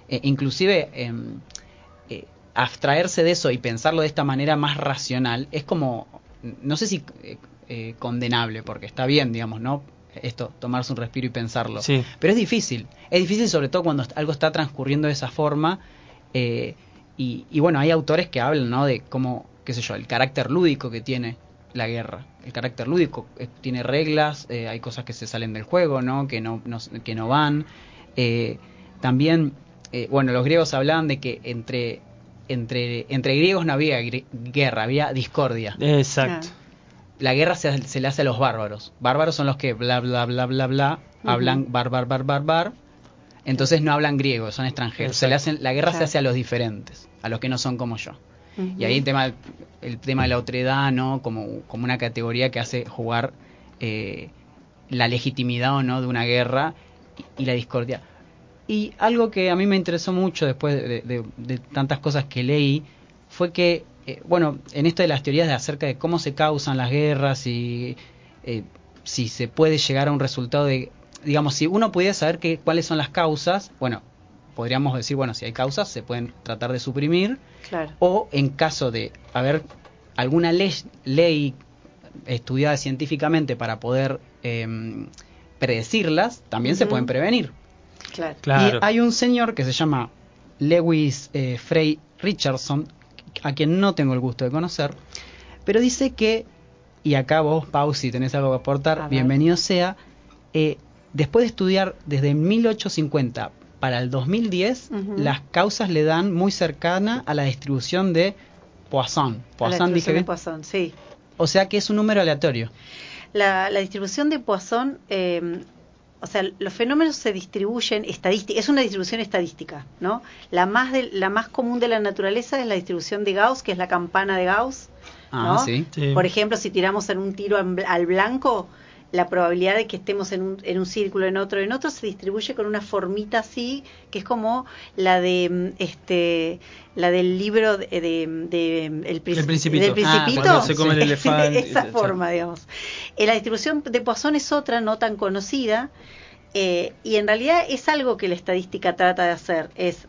Eh, inclusive em, eh, abstraerse de eso y pensarlo de esta manera más racional es como, no sé si eh, eh, condenable, porque está bien, digamos, ¿no? Esto, tomarse un respiro y pensarlo. Sí. Pero es difícil, es difícil sobre todo cuando algo está transcurriendo de esa forma. eh, y, y bueno, hay autores que hablan, ¿no? De cómo, qué sé yo, el carácter lúdico que tiene la guerra. El carácter lúdico eh, tiene reglas, eh, hay cosas que se salen del juego, ¿no? Que no, no- que no van. Eh, también, eh, bueno, los griegos hablaban de que entre, entre, entre griegos no había gri- guerra, había discordia. Exacto. La guerra se, se le hace a los bárbaros. Bárbaros son los que bla, bla, bla, bla, bla, hablan bar, bar, bar, bar, bar. Entonces no hablan griego, son extranjeros. Se le hacen, la guerra se hace a los diferentes, a los que no son como yo. Y ahí el tema, el tema de la otredad, ¿no? Como, como una categoría que hace jugar eh, la legitimidad o no de una guerra y, y la discordia. Y algo que a mí me interesó mucho después de, de- de tantas cosas que leí fue que, eh, bueno, en esto de las teorías de acerca de cómo se causan las guerras y eh, si se puede llegar a un resultado de, digamos, si uno pudiera saber que, cuáles son las causas, bueno, podríamos decir, bueno, si hay causas se pueden tratar de suprimir Claro. o en caso de haber alguna ley, ley estudiada científicamente para poder em, predecirlas, también se pueden prevenir. Claro. Claro. Y hay un señor que se llama Lewis eh, Frey Richardson, a quien no tengo el gusto de conocer, pero dice que, y acá vos, Pau, si tenés algo que aportar, bienvenido sea, eh, después de estudiar desde 1850 para el 2010, Ujú. las causas le dan muy cercana a la distribución de Poisson. A la Poisson distribución dije de. Poisson, sí. O sea que es un número aleatorio. La, la distribución de Poisson, eh, o sea, los fenómenos se distribuyen estadística, es una distribución estadística, ¿no? La más de- la más común de la naturaleza es la distribución de Gauss, que es la campana de Gauss, Ah, ¿no? sí. Sí. Por ejemplo, si tiramos en un tiro al blanco, la probabilidad de que estemos en un, en un círculo, en otro, en otro, se distribuye con una formita así, que es como la de mm, este la del libro de, de- de- el, Princi- El Principito. del Ah, Principito. cuando se come el elefante, Esa forma, digamos. Eh, la distribución de Poisson es otra, no tan conocida, eh, y en realidad es algo que la estadística trata de hacer, es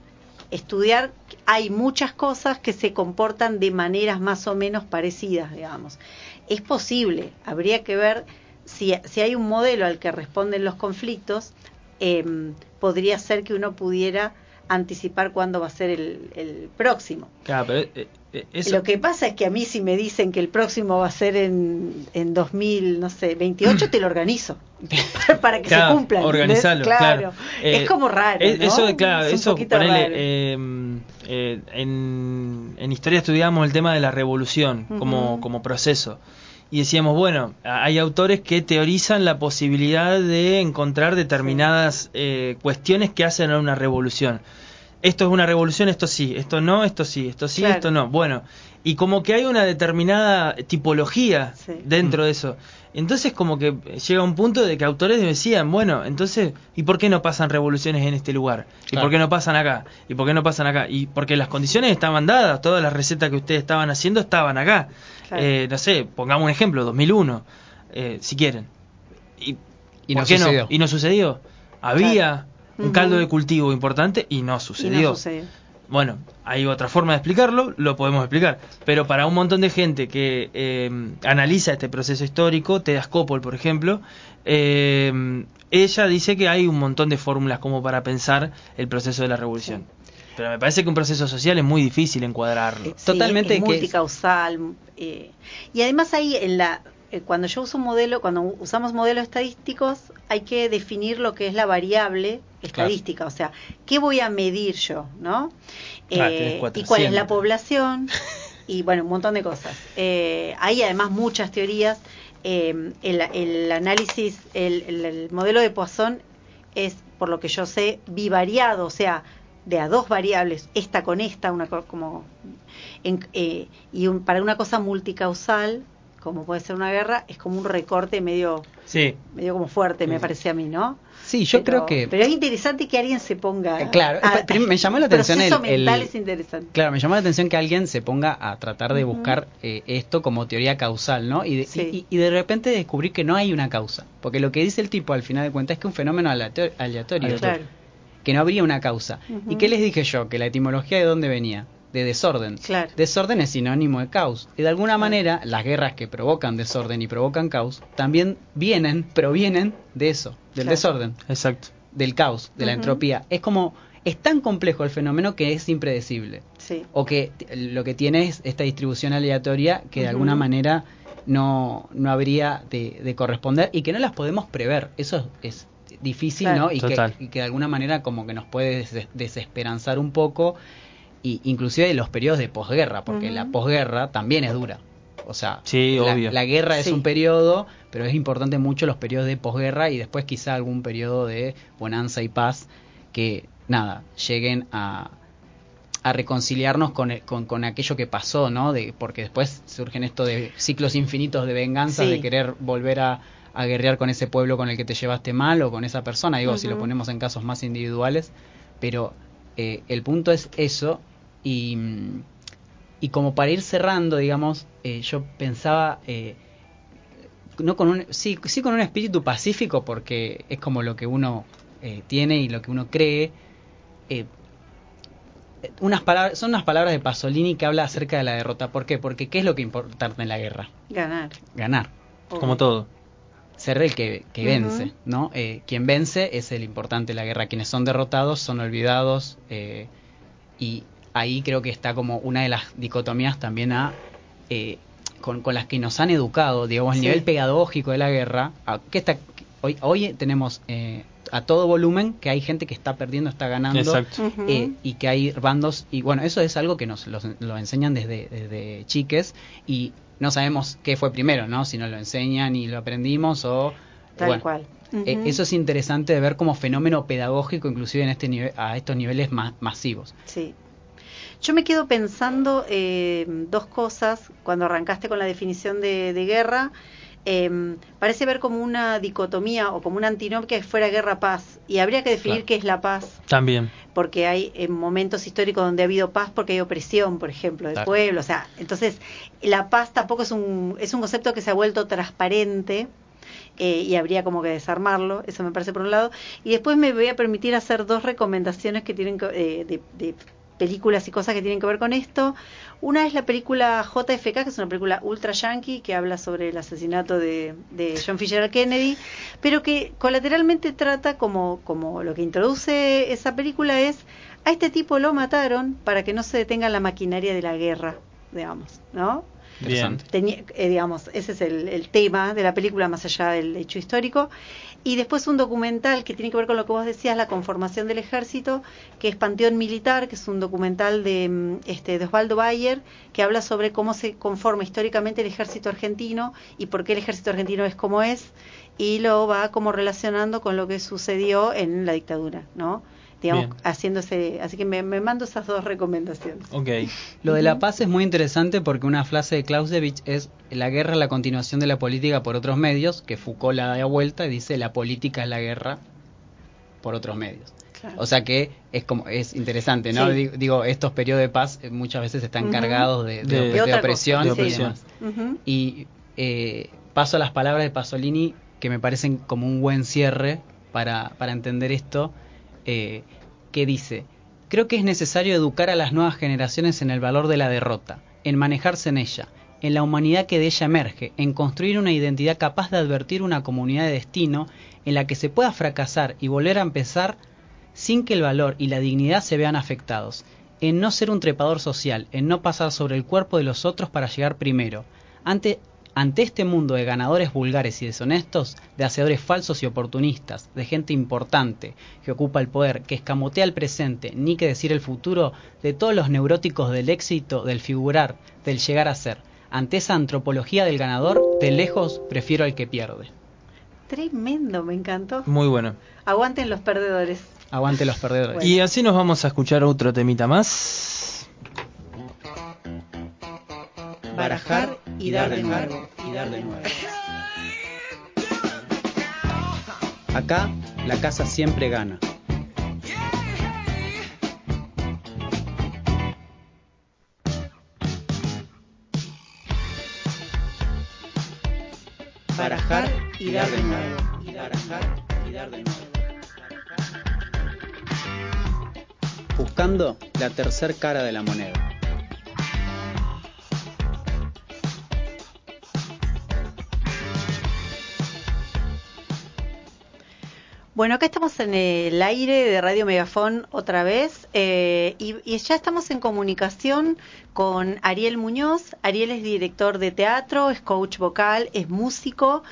estudiar, hay muchas cosas que se comportan de maneras más o menos parecidas, digamos. Es posible, habría que ver si, si hay un modelo al que responden los conflictos, eh, podría ser que uno pudiera anticipar cuándo va a ser el, el próximo. Claro, pero, eh, eh, eso- Lo que pasa es que a mí si me dicen que el próximo va a ser en, en 2000, no sé, 28, te lo organizo. para que Claro, se cumpla. organizarlo, claro. es Eh, como raro. es- ¿no? Eso, claro, Es un eso, poquito ponele, raro. eh, en, en historia estudiábamos el tema de la revolución como, como proceso. Y decíamos, bueno, hay autores que teorizan la posibilidad de encontrar determinadas eh, cuestiones que hacen a una revolución. Esto es una revolución, esto sí, esto no, esto sí, esto sí, Claro. esto no. Bueno, y como que hay una determinada tipología Sí. dentro de eso. Entonces como que llega un punto de que autores decían, bueno, entonces, ¿y por qué no pasan revoluciones en este lugar? ¿Y Claro. por qué no pasan acá? ¿Y por qué no pasan acá? Y porque las condiciones estaban dadas, todas las recetas que ustedes estaban haciendo estaban acá. Claro. Eh, no sé, pongamos un ejemplo, 2001, eh, si quieren. ¿Y, Y por no qué sucedió. no? ¿Y no sucedió? Había Claro. un caldo de cultivo importante y no Y sucedió. no sucedió. Bueno, hay otra forma de explicarlo, lo podemos explicar. Pero para un montón de gente que eh, analiza este proceso histórico, Tedas Copol, por ejemplo, eh, ella dice que hay un montón de fórmulas como para pensar el proceso de la revolución. Pero me parece que un proceso social es muy difícil encuadrarlo. Sí, Totalmente es que- multicausal. eh, y además ahí en la eh, cuando yo uso un modelo, cuando usamos modelos estadísticos, hay que definir lo que es la variable estadística, o sea, ¿qué voy a medir yo, no? Eh, y cuál es 400. la población y bueno, un montón de cosas. Eh, hay además muchas teorías. eh, el, el análisis, el, el- el modelo de Poisson es, por lo que yo sé, bivariado, o sea, de a dos variables, esta con esta, una co- como en- eh, y un- para una cosa multicausal, como puede ser una guerra, es como un recorte medio Sí, medio como fuerte, me Sí. parece a mí, ¿no? Sí, yo Pero- creo que... Pero es interesante que alguien se ponga... Eh, claro, a- me llamó la atención el- es interesante. Claro, me llamó la atención que alguien se ponga a tratar de buscar eh, esto como teoría causal, ¿no? Y de, Sí. y, y de repente descubrir que no hay una causa. Porque lo que dice el tipo al final de cuentas es que un fenómeno aleator- aleatorio, Claro, que no habría una causa. ¿Y qué les dije yo? Que la etimología de dónde venía? De desorden. claro. Desorden es sinónimo de caos. Y de alguna manera, las guerras que provocan desorden y provocan caos también vienen, provienen de eso, del Claro. desorden, exacto. del caos, de la entropía. Es como, es tan complejo el fenómeno que es impredecible. Sí. O que lo que tiene es esta distribución aleatoria que de alguna manera no, no habría de, de corresponder y que no las podemos prever. Eso es, es difícil, Claro. ¿no? Y que, Total. y que de alguna manera como que nos puede des- desesperanzar un poco, y inclusive en los periodos de posguerra, porque la posguerra también es dura. O sea, Sí, la, obvio. la guerra es Sí. un periodo, pero es importante mucho los periodos de posguerra y después quizá algún periodo de bonanza y paz que, nada, lleguen a, a reconciliarnos con, el- con, con aquello que pasó, ¿no? De, porque después surgen esto de ciclos infinitos de venganza, Sí. de querer volver a, a guerrear con ese pueblo con el que te llevaste mal o con esa persona, digo, si lo ponemos en casos más individuales, pero eh, el punto es eso y, y como para ir cerrando, digamos, eh, yo pensaba... eh, no con un, sí, sí con un espíritu pacífico porque es como lo que uno eh, tiene y lo que uno cree. Eh, unas palabras, son unas palabras de Pasolini que habla acerca de la derrota. ¿Por qué? Porque ¿qué es lo que importa en la guerra? Ganar. Ganar. Como todo. Ser el que, que vence, ¿no? Eh, quien vence es el importante de la guerra. Quienes son derrotados son olvidados. eh, y ahí creo que está como una de las dicotomías también a eh, con, con las que nos han educado, digamos, el Sí. nivel pedagógico de la guerra. a- que está, hoy, hoy tenemos eh, a todo volumen que hay gente que está perdiendo, está ganando. Exacto. Eh, y que hay bandos y bueno eso es algo que nos los- lo, enseñan desde, desde chiques y no sabemos qué fue primero no si nos lo enseñan y lo aprendimos o Tal bueno, cual. eh, eso es interesante de ver como fenómeno pedagógico inclusive en este nivel a estos niveles ma- masivos Sí. Yo me quedo pensando eh, dos cosas cuando arrancaste con la definición de, de guerra. eh, parece ver como una dicotomía o como una antinomia que fuera guerra-paz. Y habría que definir Claro. qué es la paz, También. porque hay eh, momentos históricos donde ha habido paz porque hay opresión, por ejemplo, del Claro. pueblo. O sea, entonces la paz tampoco es un, es un concepto que se ha vuelto transparente. eh, y habría como que desarmarlo, eso me parece por un lado. Y después me voy a permitir hacer dos recomendaciones que tienen que, eh, de, de películas y cosas que tienen que ver con esto. Una es la película JFK, que es una película ultra yankee que habla sobre el asesinato de, de John Fitzgerald Kennedy, pero que colateralmente trata como, como lo que introduce esa película es a este tipo lo mataron para que no se detenga la maquinaria de la guerra, digamos, ¿no? interesante Tenía, eh, digamos, ese es el, el tema de la película más allá del hecho histórico. Y después un documental que tiene que ver con lo que vos decías, la conformación del ejército, que es Panteón Militar, que es un documental de, mm, este, de Osvaldo Bayer, que habla sobre cómo se conforma históricamente el ejército argentino y por qué el ejército argentino es como es, y lo va como relacionando con lo que sucedió en la dictadura, ¿no? Digamos, Bien. haciéndose, así que me, me mando esas dos recomendaciones. Ok. Lo de la paz es muy interesante porque una frase de Clausewitz es la guerra es la continuación de la política por otros medios, que Foucault la da vuelta y dice la política es la guerra por otros medios. Claro. O sea que es como es interesante, ¿no? Sí. Digo, digo, estos periodos de paz eh, muchas veces están cargados de, de- De- de De otra opresión, cosa, de y demás. Y eh, paso a las palabras de Pasolini que me parecen como un buen cierre para, para entender esto, eh, que dice, creo que es necesario educar a las nuevas generaciones en el valor de la derrota, en manejarse en ella, en la humanidad que de ella emerge, en construir una identidad capaz de advertir una comunidad de destino en la que se pueda fracasar y volver a empezar sin que el valor y la dignidad se vean afectados, en no ser un trepador social, en no pasar sobre el cuerpo de los otros para llegar primero. Ante, ante este mundo de ganadores vulgares y deshonestos, de hacedores falsos y oportunistas, de gente importante que ocupa el poder, que escamotea el presente, ni que decir el futuro, de todos los neuróticos del éxito, del figurar, del llegar a ser. Ante esa antropología del ganador, de lejos prefiero al que pierde. Tremendo, me encantó. Muy bueno. Aguanten los perdedores. Aguante los perdedores. Bueno. Y así nos vamos a escuchar otro temita más. Barajar y dar de nuevo. y dar de nuevo. Acá la casa siempre gana. Barajar y dar de nuevo. Y barajar y dar de nuevo. Buscando la tercer cara de la moneda. Bueno, acá estamos en el aire de Radio Megafón otra vez eh, y, ya estamos en comunicación con Ariel Muñoz. Ariel es director de teatro, es coach vocal, es músico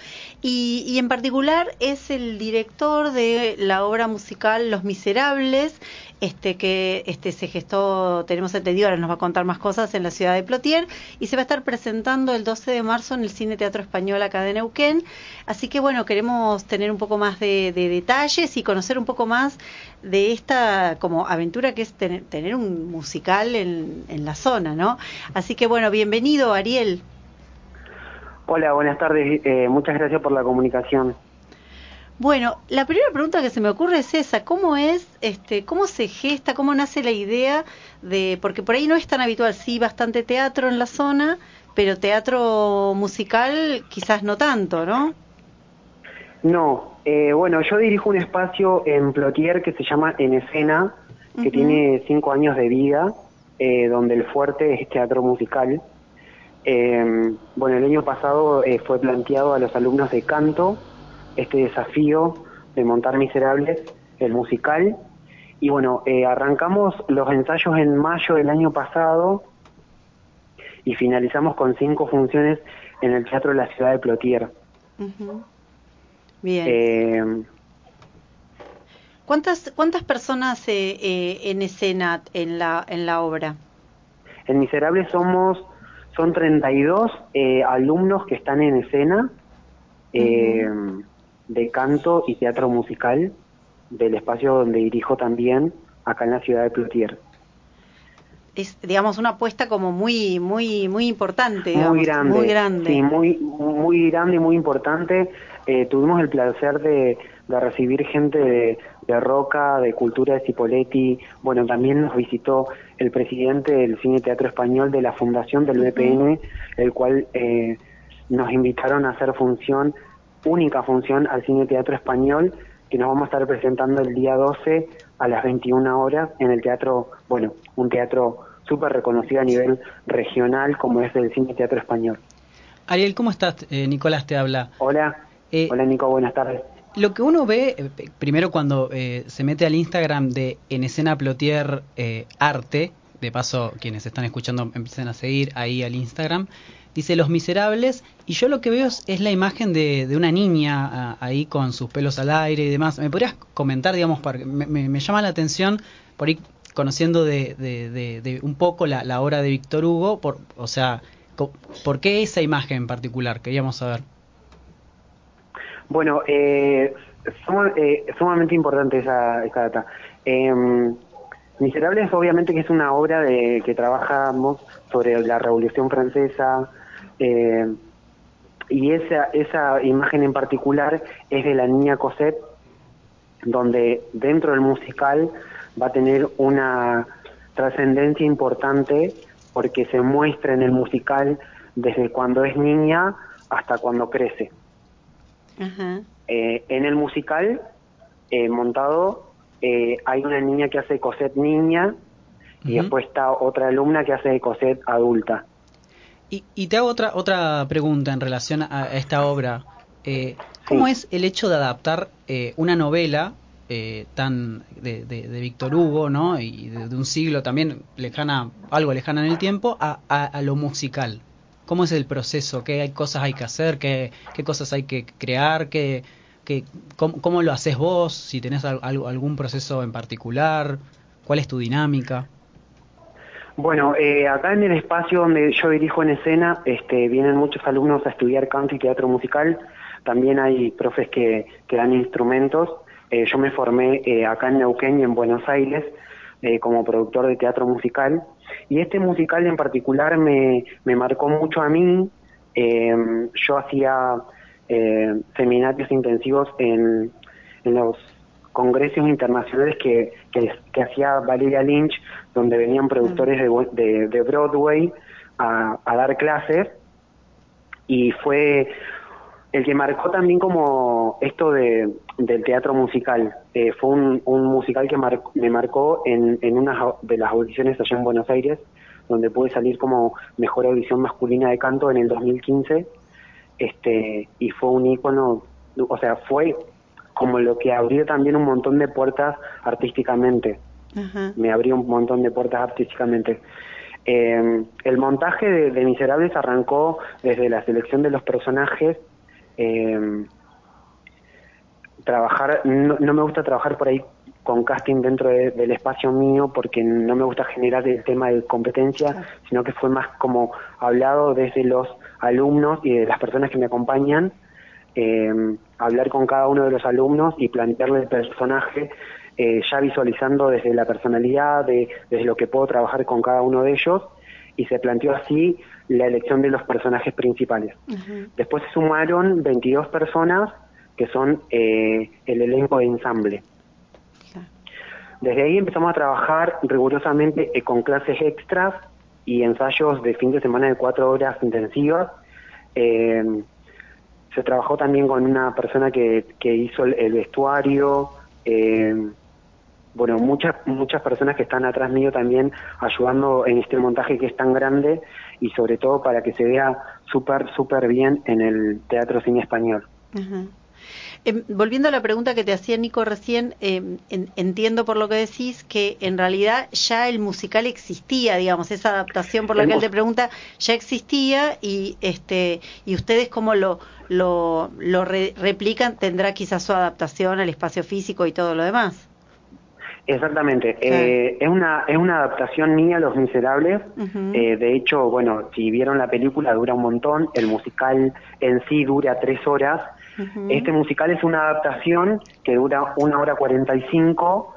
y, y en particular es el director de la obra musical Los Miserables, este que este se gestó, tenemos entendido, ahora nos va a contar más cosas en la ciudad de Plotier y se va a estar presentando el 12 de marzo en el Cine Teatro Español acá de Neuquén. Así que bueno, queremos tener un poco más de, detalles y conocer un poco más de esta como aventura que es tener, un musical en, en la zona, ¿no? Así que bueno, bienvenido Ariel. Hola, buenas tardes. Eh, muchas gracias por la comunicación. Bueno, la primera pregunta que se me ocurre es esa, ¿cómo es, este, cómo se gesta, cómo nace la idea de, porque por ahí no es tan habitual, sí, bastante teatro en la zona, pero teatro musical quizás no tanto, ¿no? No, eh, bueno, yo dirijo un espacio en Plotier que se llama En Escena, que tiene cinco años de vida, eh, donde el fuerte es teatro musical. Eh, bueno, el año pasado fue planteado a los alumnos de canto este desafío de montar Miserables, el musical. Y bueno, eh, arrancamos los ensayos en mayo del año pasado y finalizamos con cinco funciones en el Teatro de la Ciudad de Plotier. Bien. Eh, ¿Cuántas, ¿Cuántas personas eh, en escena en la, en la obra? En Miserables somos, son 32 alumnos que están en escena de canto y teatro musical del espacio donde dirijo también acá en la ciudad de Plotier. Es, digamos, una apuesta como muy, muy, muy importante. muy grande. Muy grande. Sí, muy, muy grande y muy importante. Eh, tuvimos el placer de, recibir gente de, Roca, de Cultura de Cipoletti. Bueno, también nos visitó el presidente del Cine Teatro Español de la Fundación del BPN, el cual eh, nos invitaron a hacer función única función al Cine Teatro Español que nos vamos a estar presentando el día 12 a las 21 horas en el teatro, bueno, un teatro súper reconocido a nivel regional como es el Cine Teatro Español. Ariel, ¿cómo estás? Eh, Nicolás te habla. Hola. Eh, Hola Nico, buenas tardes. Lo que uno ve, eh, primero cuando se mete al Instagram de En Escena Plotier Arte, de paso quienes están escuchando empiecen a seguir ahí al Instagram, dice Los Miserables, y yo lo que veo es, la imagen de, una niña ah, ahí con sus pelos al aire y demás. ¿Me podrías comentar, digamos, me, me, llama la atención, por ahí conociendo de, un poco la, obra de Víctor Hugo, por, o sea, ¿por qué esa imagen en particular? Queríamos saber. Bueno, eh, eh sumamente importante esa, esa data. Em, Miserables obviamente que es una obra de que trabajamos sobre la Revolución Francesa, eh, y esa, esa imagen en particular es de la niña Cosette, donde dentro del musical va a tener una trascendencia importante porque se muestra en el musical desde cuando es niña hasta cuando crece. Eh, en el musical eh, montado hay una niña que hace Cosette niña y después está otra alumna que hace Cosette adulta. Y, te hago otra, otra pregunta en relación a, esta obra. Eh, ¿Cómo es el hecho de adaptar eh, una novela eh, tan de, de, Víctor Hugo, ¿no? Y de, un siglo también lejana, algo lejana en el tiempo, a, a, lo musical? ¿Cómo es el proceso? ¿Qué hay cosas hay que hacer? ¿Qué, qué cosas hay que crear? ¿Qué, qué, cómo, lo haces vos? Si tenés algún proceso en particular, ¿cuál es tu dinámica? Bueno, eh, acá en el espacio donde yo dirijo en escena, este, vienen muchos alumnos a estudiar canto y teatro musical. También hay profes que, que dan instrumentos. Eh, yo me formé eh, acá en Neuquén y en Buenos Aires como productor de teatro musical. Y este musical en particular me, me marcó mucho a mí. yo hacía seminarios intensivos en, en los congresos internacionales que, que, hacía Valeria Lynch, donde venían productores de, de, Broadway a, dar clases, y fue el que marcó también como esto de, del teatro musical. Eh, fue un, un, musical que me marcó en, en una de las audiciones allá en Buenos Aires, donde pude salir como mejor audición masculina de canto en el 2015, este, y fue un ícono, o sea, fue como lo que abrió también un montón de puertas artísticamente. Me abrió un montón de puertas artísticamente. Eh, el montaje de, Miserables arrancó desde la selección de los personajes. Eh, trabajar, no, me gusta trabajar por ahí con casting dentro del espacio mío porque no me gusta generar el tema de competencia, sino que fue más como hablado desde los alumnos y de las personas que me acompañan, eh, hablar con cada uno de los alumnos y plantearle el personaje eh, ya visualizando desde la personalidad, de, desde lo que puedo trabajar con cada uno de ellos y se planteó así la elección de los personajes principales. Después se sumaron 22 personas que son eh, el elenco de ensamble. Desde ahí empezamos a trabajar rigurosamente eh, con clases extras y ensayos de fin de semana de cuatro horas intensivas. Eh, se trabajó también con una persona que, que hizo el, vestuario, eh, bueno, muchas muchas personas que están atrás mío también ayudando en este montaje que es tan grande y sobre todo para que se vea súper, súper bien en el teatro cine español. Em, volviendo a la pregunta que te hacía Nico recién, em, entiendo por lo que decís que en realidad ya el musical existía, digamos, esa adaptación por la que él te pregunta ya existía y este y ustedes cómo lo lo, lo replican tendrá quizás su adaptación al espacio físico y todo lo demás. Exactamente, eh, es una es una adaptación mía Los Miserables. Eh, de hecho, bueno, si vieron la película dura un montón, el musical en sí dura tres horas. Este musical es una adaptación que dura una hora cuarenta y cinco,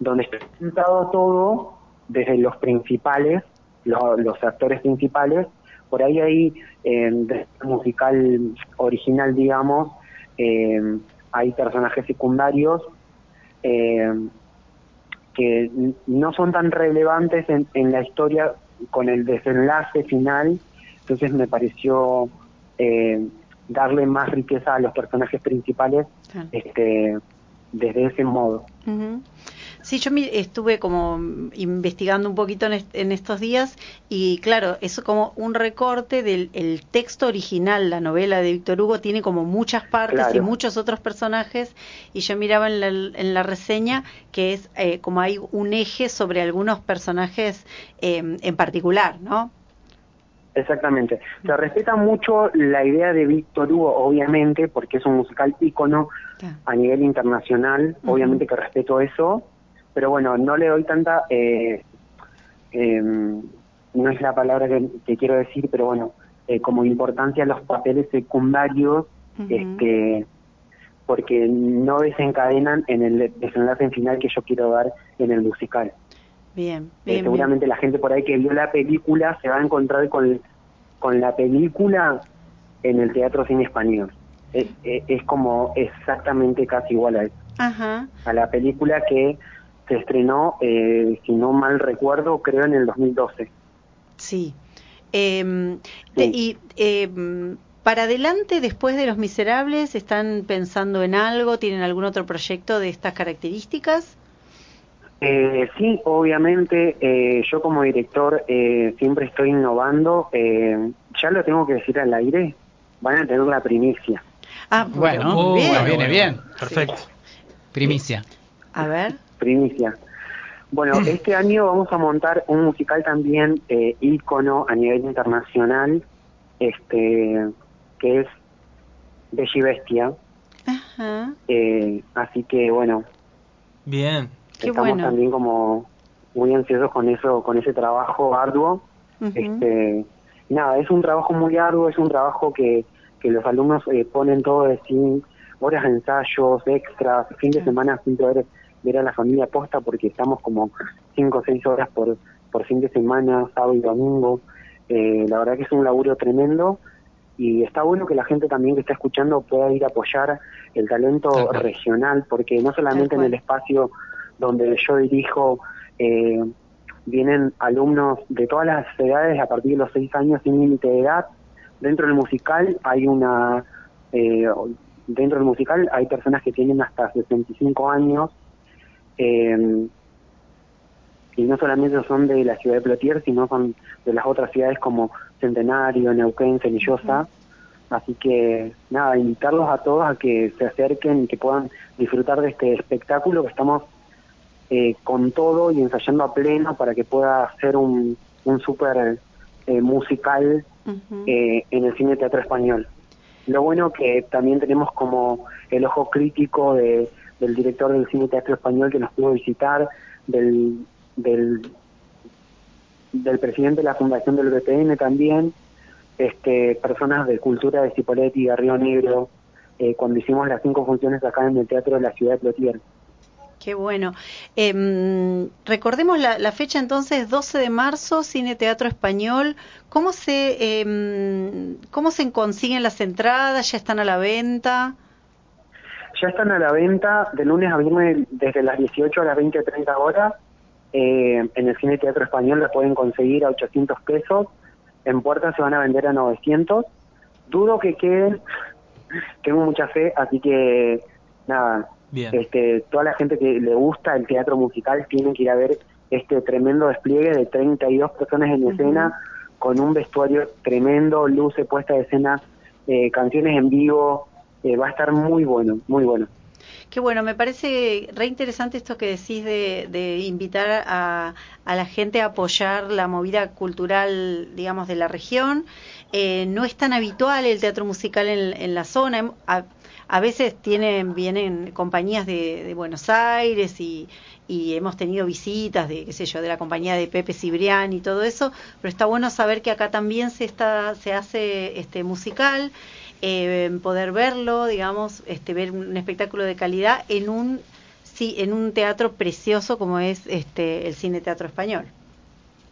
donde está presentado todo desde los principales, los actores principales. Por ahí hay eh, el musical original, digamos, hay personajes secundarios. Eh, que no son tan relevantes en, la historia con el desenlace final, entonces me pareció eh, darle más riqueza a los personajes principales este, desde ese modo. Sí, yo estuve como investigando un poquito en, estos días y claro, eso como un recorte del texto original, la novela de Víctor Hugo tiene como muchas partes y muchos otros personajes y yo miraba en la, en la reseña que es eh, como hay un eje sobre algunos personajes eh, en particular, ¿no? Exactamente. Se respeta mucho la idea de Víctor Hugo, obviamente, porque es un musical ícono a nivel internacional, obviamente que respeto eso, pero bueno, no le doy tanta, eh, em, no es la palabra que, quiero decir, pero bueno, eh, como importancia a los papeles secundarios, este, porque no desencadenan en el desenlace final que yo quiero dar en el musical. Bien, eh, bien seguramente la gente por ahí que vio la película se va a encontrar con, con la película en el teatro cine español. Es, es, como exactamente casi igual a eso. A la película que se estrenó, eh, si no mal recuerdo, creo en el 2012. Sí. Em, y em, para adelante, después de Los Miserables, ¿están pensando en algo? ¿Tienen algún otro proyecto de estas características? Eh, sí, obviamente, eh, yo como director eh, siempre estoy innovando. ya lo tengo que decir al aire, van a tener la primicia. Ah, bueno, bien. viene bien. Perfecto. Primicia. A ver primicia. Bueno, este año vamos a montar un musical también eh, ícono a nivel internacional, este, que es Bella y Bestia. Ajá. Eh, así que bueno. Bien. Estamos también como muy ansiosos con eso, con ese trabajo arduo. Este, nada, es un trabajo muy arduo, es un trabajo que, que los alumnos eh, ponen todo de sí, horas de ensayos, extras, fin de semana sin poder ver a la familia posta porque estamos como cinco o seis horas por, por fin de semana, sábado y domingo. Eh, la verdad que es un laburo tremendo y está bueno que la gente también que está escuchando pueda ir a apoyar el talento regional porque no solamente en el espacio donde yo dirijo eh, vienen alumnos de todas las edades a partir de los seis años sin límite de edad. Dentro del musical hay una... Eh, dentro del musical hay personas que tienen hasta 65 años eh, y no solamente son de la ciudad de Plotier, sino son de las otras ciudades como Centenario, Neuquén, Cenillosa. Así que nada, invitarlos a todos a que se acerquen y que puedan disfrutar de este espectáculo que estamos eh, con todo y ensayando a pleno para que pueda ser un, un súper eh, musical eh, en el cine teatro español. Lo bueno que también tenemos como el ojo crítico de del director del Cine Teatro Español que nos pudo visitar, del, del, del presidente de la Fundación del BPN también, este, personas de cultura de Cipolletti, de Río Negro, eh, cuando hicimos las cinco funciones acá en el Teatro de la Ciudad de Plotier. Qué bueno. Eh, recordemos la, la, fecha entonces, 12 de marzo, Cine Teatro Español. ¿Cómo se, eh, ¿Cómo se consiguen las entradas? ¿Ya están a la venta? Ya están a la venta de lunes a viernes desde las 18 a las 20, 30 horas. En el Cine Teatro Español la pueden conseguir a 800 pesos. En puerta se van a vender a 900. Dudo que queden. Tengo mucha fe, así que nada, Bien. Este, toda la gente que le gusta el teatro musical tiene que ir a ver este tremendo despliegue de 32 personas en escena con un vestuario tremendo, luces puesta de escena, eh, canciones en vivo, eh, va a estar muy bueno, muy bueno. Qué bueno, me parece re interesante esto que decís de, de invitar a, a, la gente a apoyar la movida cultural, digamos, de la región. Eh, no es tan habitual el teatro musical en, en la zona. A, veces tienen vienen compañías de, de Buenos Aires y, y, hemos tenido visitas de qué sé yo de la compañía de Pepe Cibrián y todo eso pero está bueno saber que acá también se está se hace este musical eh, poder verlo digamos este ver un espectáculo de calidad en un sí en un teatro precioso como es este el cine teatro español.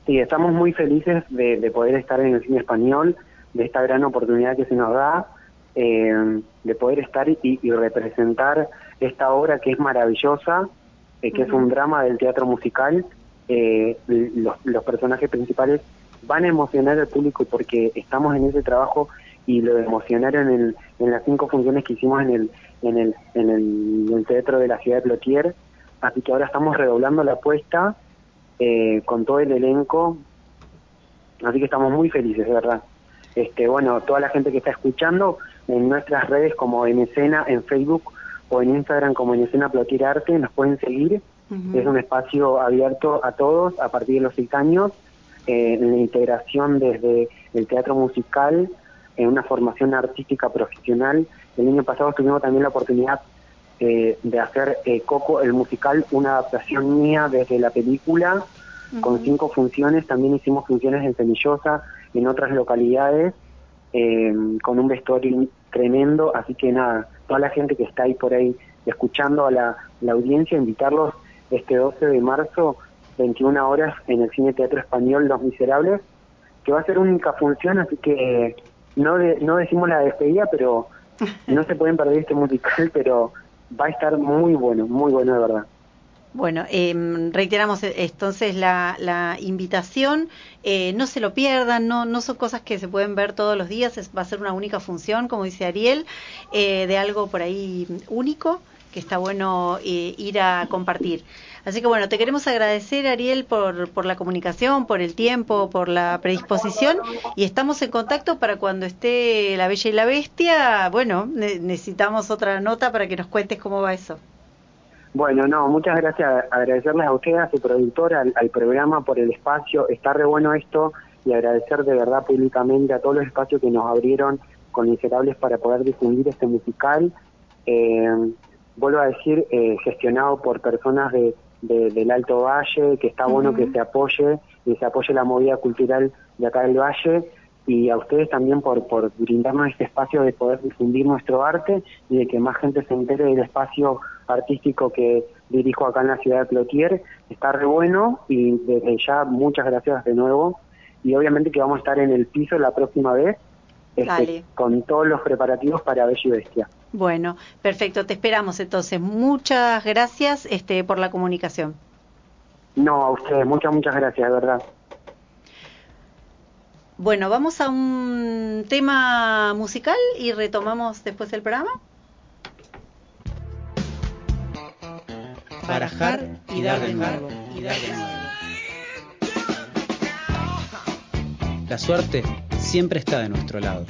Sí estamos muy felices de, de poder estar en el cine español de esta gran oportunidad que se nos da eh, de poder estar y, y, representar esta obra que es maravillosa, eh, que uh -huh. es un drama del teatro musical. Eh, los, los, personajes principales van a emocionar al público porque estamos en ese trabajo y lo emocionaron en, en las cinco funciones que hicimos en el, en el, en el, en el teatro de la ciudad de Plotier. Así que ahora estamos redoblando la apuesta eh, con todo el elenco. Así que estamos muy felices, de verdad. Este, bueno, toda la gente que está escuchando, en nuestras redes como en escena, en Facebook o en Instagram como en escena Plotier Arte, nos pueden seguir. Uh -huh. Es un espacio abierto a todos a partir de los seis años, eh, en la integración desde el teatro musical, en una formación artística profesional. El año pasado tuvimos también la oportunidad eh, de hacer eh, Coco, el musical, una adaptación mía desde la película, uh -huh. con cinco funciones. También hicimos funciones en Semillosa, en otras localidades, eh, con un vestuario tremendo, así que nada, toda la gente que está ahí por ahí escuchando a la, la audiencia, invitarlos este 12 de marzo, 21 horas, en el Cine Teatro Español Los Miserables, que va a ser única función, así que no, de, no decimos la despedida, pero no se pueden perder este musical, pero va a estar muy bueno, muy bueno de verdad. Bueno, eh, reiteramos entonces la, invitación, eh, no se lo pierdan, no, no son cosas que se pueden ver todos los días, es, va a ser una única función, como dice Ariel, eh, de algo por ahí único que está bueno eh, ir a compartir. Así que bueno, te queremos agradecer Ariel por, por la comunicación, por el tiempo, por la predisposición y estamos en contacto para cuando esté La Bella y la Bestia, bueno, ne necesitamos otra nota para que nos cuentes cómo va eso. Bueno, no, muchas gracias, agradecerles a ustedes, a su productora, al, al, programa por el espacio, está re bueno esto y agradecer de verdad públicamente a todos los espacios que nos abrieron con Miserables para poder difundir este musical. Eh, vuelvo a decir, eh, gestionado por personas de, de, del Alto Valle, que está bueno uh -huh. que se apoye y se apoye la movida cultural de acá del Valle y a ustedes también por, por brindarnos este espacio de poder difundir nuestro arte y de que más gente se entere del espacio artístico que dirijo acá en la ciudad de Plotier. Está re bueno y desde ya muchas gracias de nuevo. Y obviamente que vamos a estar en el piso la próxima vez este, con todos los preparativos para Bella y Bestia. Bueno, perfecto, te esperamos entonces. Muchas gracias este, por la comunicación. No, a ustedes, muchas, muchas gracias, de verdad. Bueno, vamos a un tema musical y retomamos después el programa. Barajar y dar de. Y. La suerte siempre está de nuestro lado.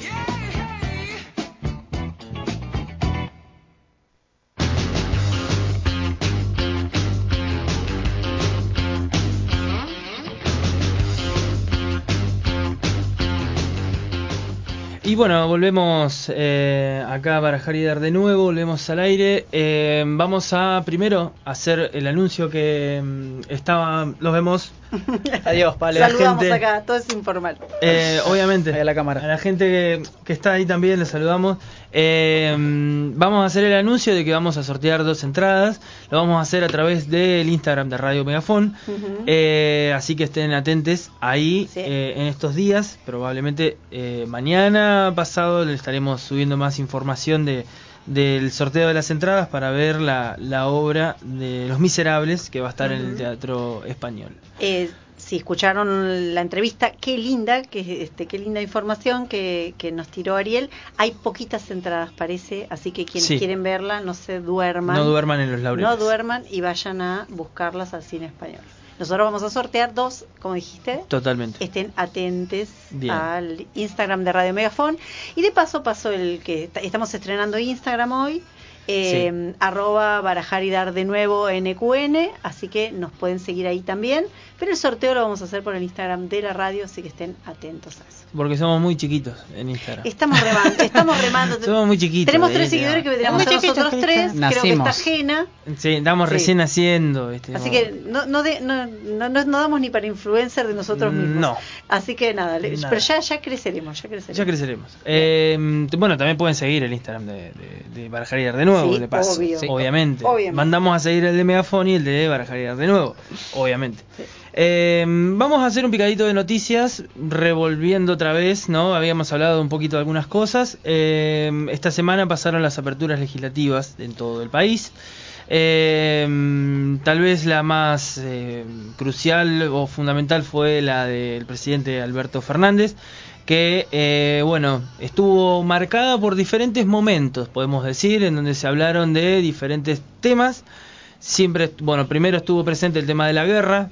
Y bueno, volvemos eh, acá a Barajar y Dar de nuevo, volvemos al aire. Eh, vamos a primero hacer el anuncio que mm, estaba, los vemos. Adiós, Pale. La Saludamos gente- acá, todo es informal. Eh, obviamente, Ahí a la cámara. a la gente que, que está ahí también les saludamos. Eh, vamos a hacer el anuncio de que vamos a sortear dos entradas. Lo vamos a hacer a través del Instagram de Radio Megafón. Ujú. Eh, así que estén atentos ahí Sí. eh, en estos días. Probablemente eh, mañana pasado le estaremos subiendo más información de del sorteo de las entradas para ver la, la obra de Los Miserables que va a estar en el. Teatro Español. Eh, si escucharon la entrevista, qué linda, que este, qué linda información que, que nos tiró Ariel. Hay poquitas entradas, parece, así que quienes Sí. quieren verla, no se duerman. No duerman en los laureles. No duerman y vayan a buscarlas al cine español. Nosotros vamos a sortear dos, como dijiste. Totalmente. Estén atentes Bien. al Instagram de Radio Megafón. Y de paso pasó el que est- estamos estrenando Instagram hoy. eh, arroba barajar y dar de nuevo NQN, así que nos pueden seguir ahí también. Pero el sorteo lo vamos a hacer por el Instagram de la radio, así que estén atentos a eso. Porque somos muy chiquitos en Instagram. Estamos remando, estamos remando. Somos muy chiquitos. Tenemos tres seguidores que tenemos nosotros chiquitos, tres, creo que está ajena. Sí, estamos Sí. recién haciendo. ¿viste? Así No. que no, no, de- no, no, no- no damos ni para influencer de nosotros mismos. No. Así que nada, pero ya, ya creceremos, ya creceremos. Ya creceremos. Eh, bueno, también pueden seguir el Instagram de, de, de Barajar de nuevo, Sí, de paso. obvio. Sí. Obviamente. Obviamente. Mandamos a seguir el de Megafon y el de Barajar de nuevo. Obviamente. Eh, vamos a hacer un picadito de noticias, revolviendo otra vez, ¿no? Habíamos hablado un poquito de algunas cosas. Eh, esta semana pasaron las aperturas legislativas en todo el país. Eh, tal vez la más crucial o fundamental fue la del presidente Alberto Fernández, que, eh, bueno, estuvo marcada por diferentes momentos, podemos decir, en donde se hablaron de diferentes temas. Siempre, bueno, primero estuvo presente el tema de la guerra,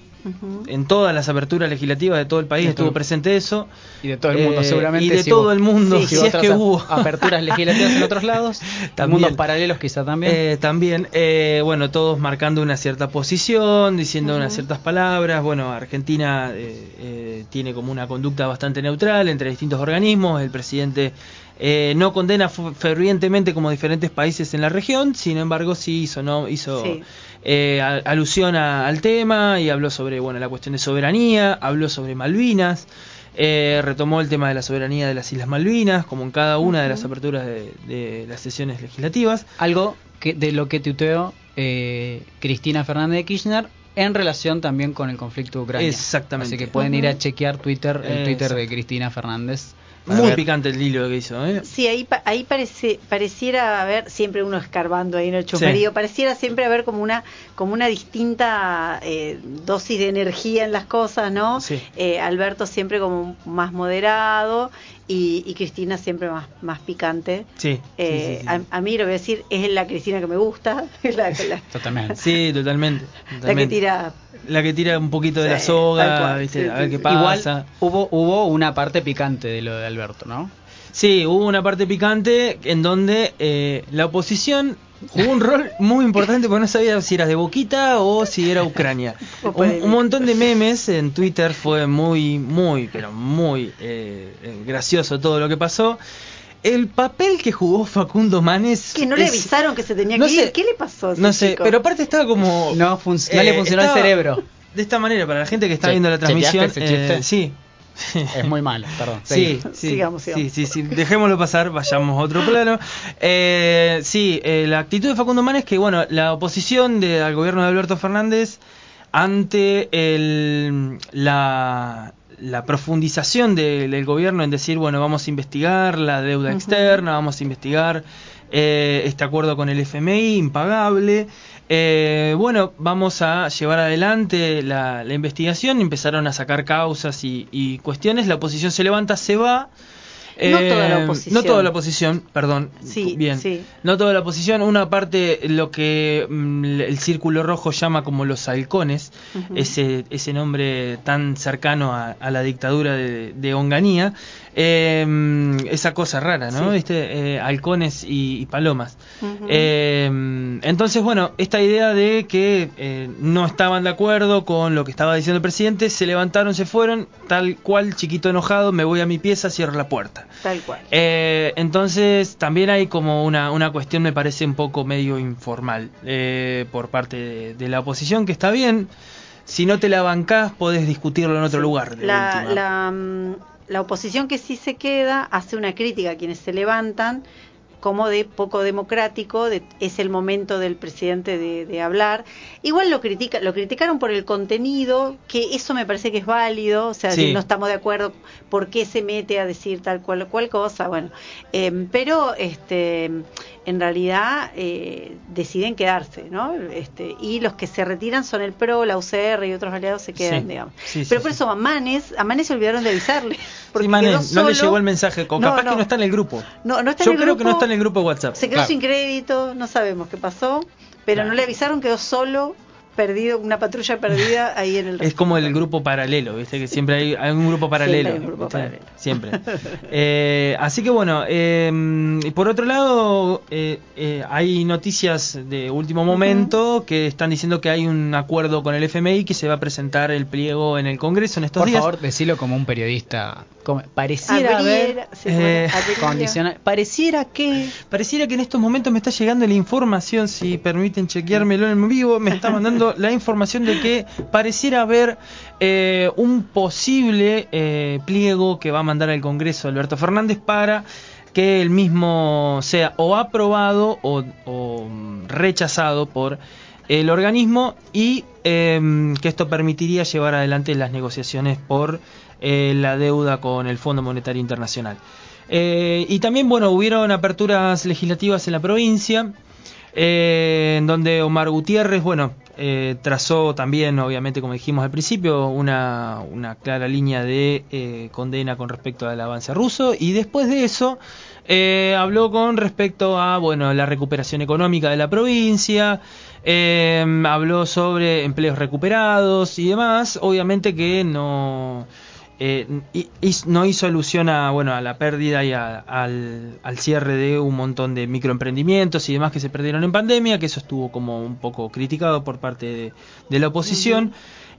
En todas las aperturas legislativas de todo el país De estuvo todo. presente eso. Y de todo el mundo, Eh, seguramente. Y de si todo el mundo, Sí, si es que hubo. Aperturas legislativas en otros lados. También. Mundos paralelos quizá también. Eh, también, eh, bueno, todos marcando una cierta posición, diciendo unas ciertas palabras. Bueno, Argentina eh, eh, tiene como una conducta bastante neutral entre distintos organismos. El presidente eh, no condena fervientemente como diferentes países en la región, sin embargo sí hizo, no, hizo Sí. Eh, alusión a- al tema y habló sobre bueno la cuestión de soberanía, habló sobre Malvinas. eh, retomó el tema de la soberanía de las Islas Malvinas, como en cada una de las aperturas de- de las sesiones legislativas. Algo que de lo que tuiteó eh, Cristina Fernández de Kirchner en relación también con el conflicto de Ucrania. Exactamente. Así que pueden ir a chequear Twitter, el Twitter de. Cristina Fernández. Muy ver. picante el hilo que hizo, ¿eh? Sí, ahí, pa- ahí parece, pareciera haber, siempre uno escarbando ahí en el chusmerío, pareciera siempre haber como una, como una distinta eh, dosis de energía en las cosas, ¿no? Sí. Eh, Alberto siempre como más moderado y, y Cristina siempre más, más picante. Sí. Eh, sí, sí, sí. A, a mí lo voy a decir, es la Cristina que me gusta, la, la- Totalmente. Sí, totalmente. la que tira... La que tira un poquito de la soga, cual, ¿viste? sí, a ver qué pasa. Igual hubo, hubo una parte picante de lo de Alberto, ¿no? Sí, hubo una parte picante en donde eh, la oposición jugó un rol muy importante porque no sabía si era de Boquita o si era Ucrania. Un, montón de memes en Twitter fue muy, muy, pero muy eh, eh, gracioso todo lo que pasó. El papel que jugó Facundo Manes. Que no le es- avisaron que se tenía no que sé, ir. ¿Qué le pasó? a ese No sé, chico? pero aparte estaba como. No, func- no le funcionó el estaba cerebro. De esta manera, para la gente que está Che- viendo la transmisión. eh, sí. Es muy malo, perdón. Sí, sí, Sigamos, sí, sigamos. sí, sí, dejémoslo pasar, vayamos a otro plano. Eh, sí, eh, la actitud de Facundo Manes que, bueno, la oposición de, al gobierno de Alberto Fernández ante el, la, la profundización de- del gobierno en decir, bueno, vamos a investigar la deuda externa, vamos a investigar eh, este acuerdo con el FMI, impagable. Eh, bueno, vamos a llevar adelante la, la investigación. Empezaron a sacar causas y, y cuestiones. La oposición se levanta, se va. No toda la oposición. No toda la oposición, perdón. Sí, bien. sí. No toda la oposición. Una parte, lo que mm, el Círculo Rojo llama como los halcones, ese, ese nombre tan cercano a, a la dictadura de, de Onganía. eh, esa cosa rara, ¿no? Sí. ¿Viste? Eh, halcones y, y palomas. Eh, entonces, bueno, esta idea de que eh, no estaban de acuerdo con lo que estaba diciendo el presidente, se levantaron, se fueron, tal cual, chiquito enojado, me voy a mi pieza, cierro la puerta. Tal cual. Eh, entonces también hay como una, una cuestión me parece un poco medio informal eh, por parte de, de la oposición que está bien si no te la bancás podés discutirlo en otro lugar de la, la, mm, la oposición que sí se queda hace una crítica a quienes se levantan como de poco democrático, de, es el momento del presidente de, de hablar. Igual lo critica, lo criticaron por el contenido, que eso me parece que es válido, o sea, Sí. si no estamos de acuerdo, ¿por qué se mete a decir tal cual cual cosa? Bueno, eh, pero este en realidad eh, deciden quedarse, ¿no? Este, y los que se retiran son el PRO, la UCR y otros aliados se quedan, Sí. digamos. Sí, sí, pero por eso a Manes, a Manes se olvidaron de avisarle. Porque quedó no le llegó el mensaje, o No, capaz no. que no está en el grupo. No, no está Yo en el creo que no está en el grupo de WhatsApp. Se quedó Claro. sin crédito, no sabemos qué pasó, pero no le avisaron, quedó solo, perdido, una patrulla perdida ahí en el Es como el grupo paralelo, ¿viste? Que siempre hay, hay un grupo paralelo. hay un grupo paralelo. Siempre. Eh, así que bueno, eh, y por otro lado, eh, eh, hay noticias de último momento que están diciendo que hay un acuerdo con el FMI que se va a presentar el pliego en el Congreso en estos Por días. favor, decilo como un periodista. Como- pareciera haber sí, eh, bueno. Pareciera que. Pareciera que en estos momentos me está llegando la información, si permiten chequeármelo en vivo, me está mandando la información de que pareciera haber eh, un posible eh, pliego que va a mandar al Congreso Alberto Fernández para que el mismo sea o aprobado o, mm, rechazado por el organismo y eh, que esto permitiría llevar adelante las negociaciones por eh, la deuda con el Fondo Monetario Internacional. Y también, bueno, hubieron aperturas legislativas en la provincia, eh, en donde Omar Gutiérrez, bueno, eh, trazó también, obviamente, como dijimos al principio, una, una clara línea de eh, condena con respecto al avance ruso, y después de eso eh, habló con respecto a, bueno, la recuperación económica de la provincia, eh, habló sobre empleos recuperados y demás, obviamente que no... Eh, y- y no hizo alusión a bueno a la pérdida y a- al, al cierre de un montón de microemprendimientos y demás que se perdieron en pandemia, que eso estuvo como un poco criticado por parte de, de la oposición.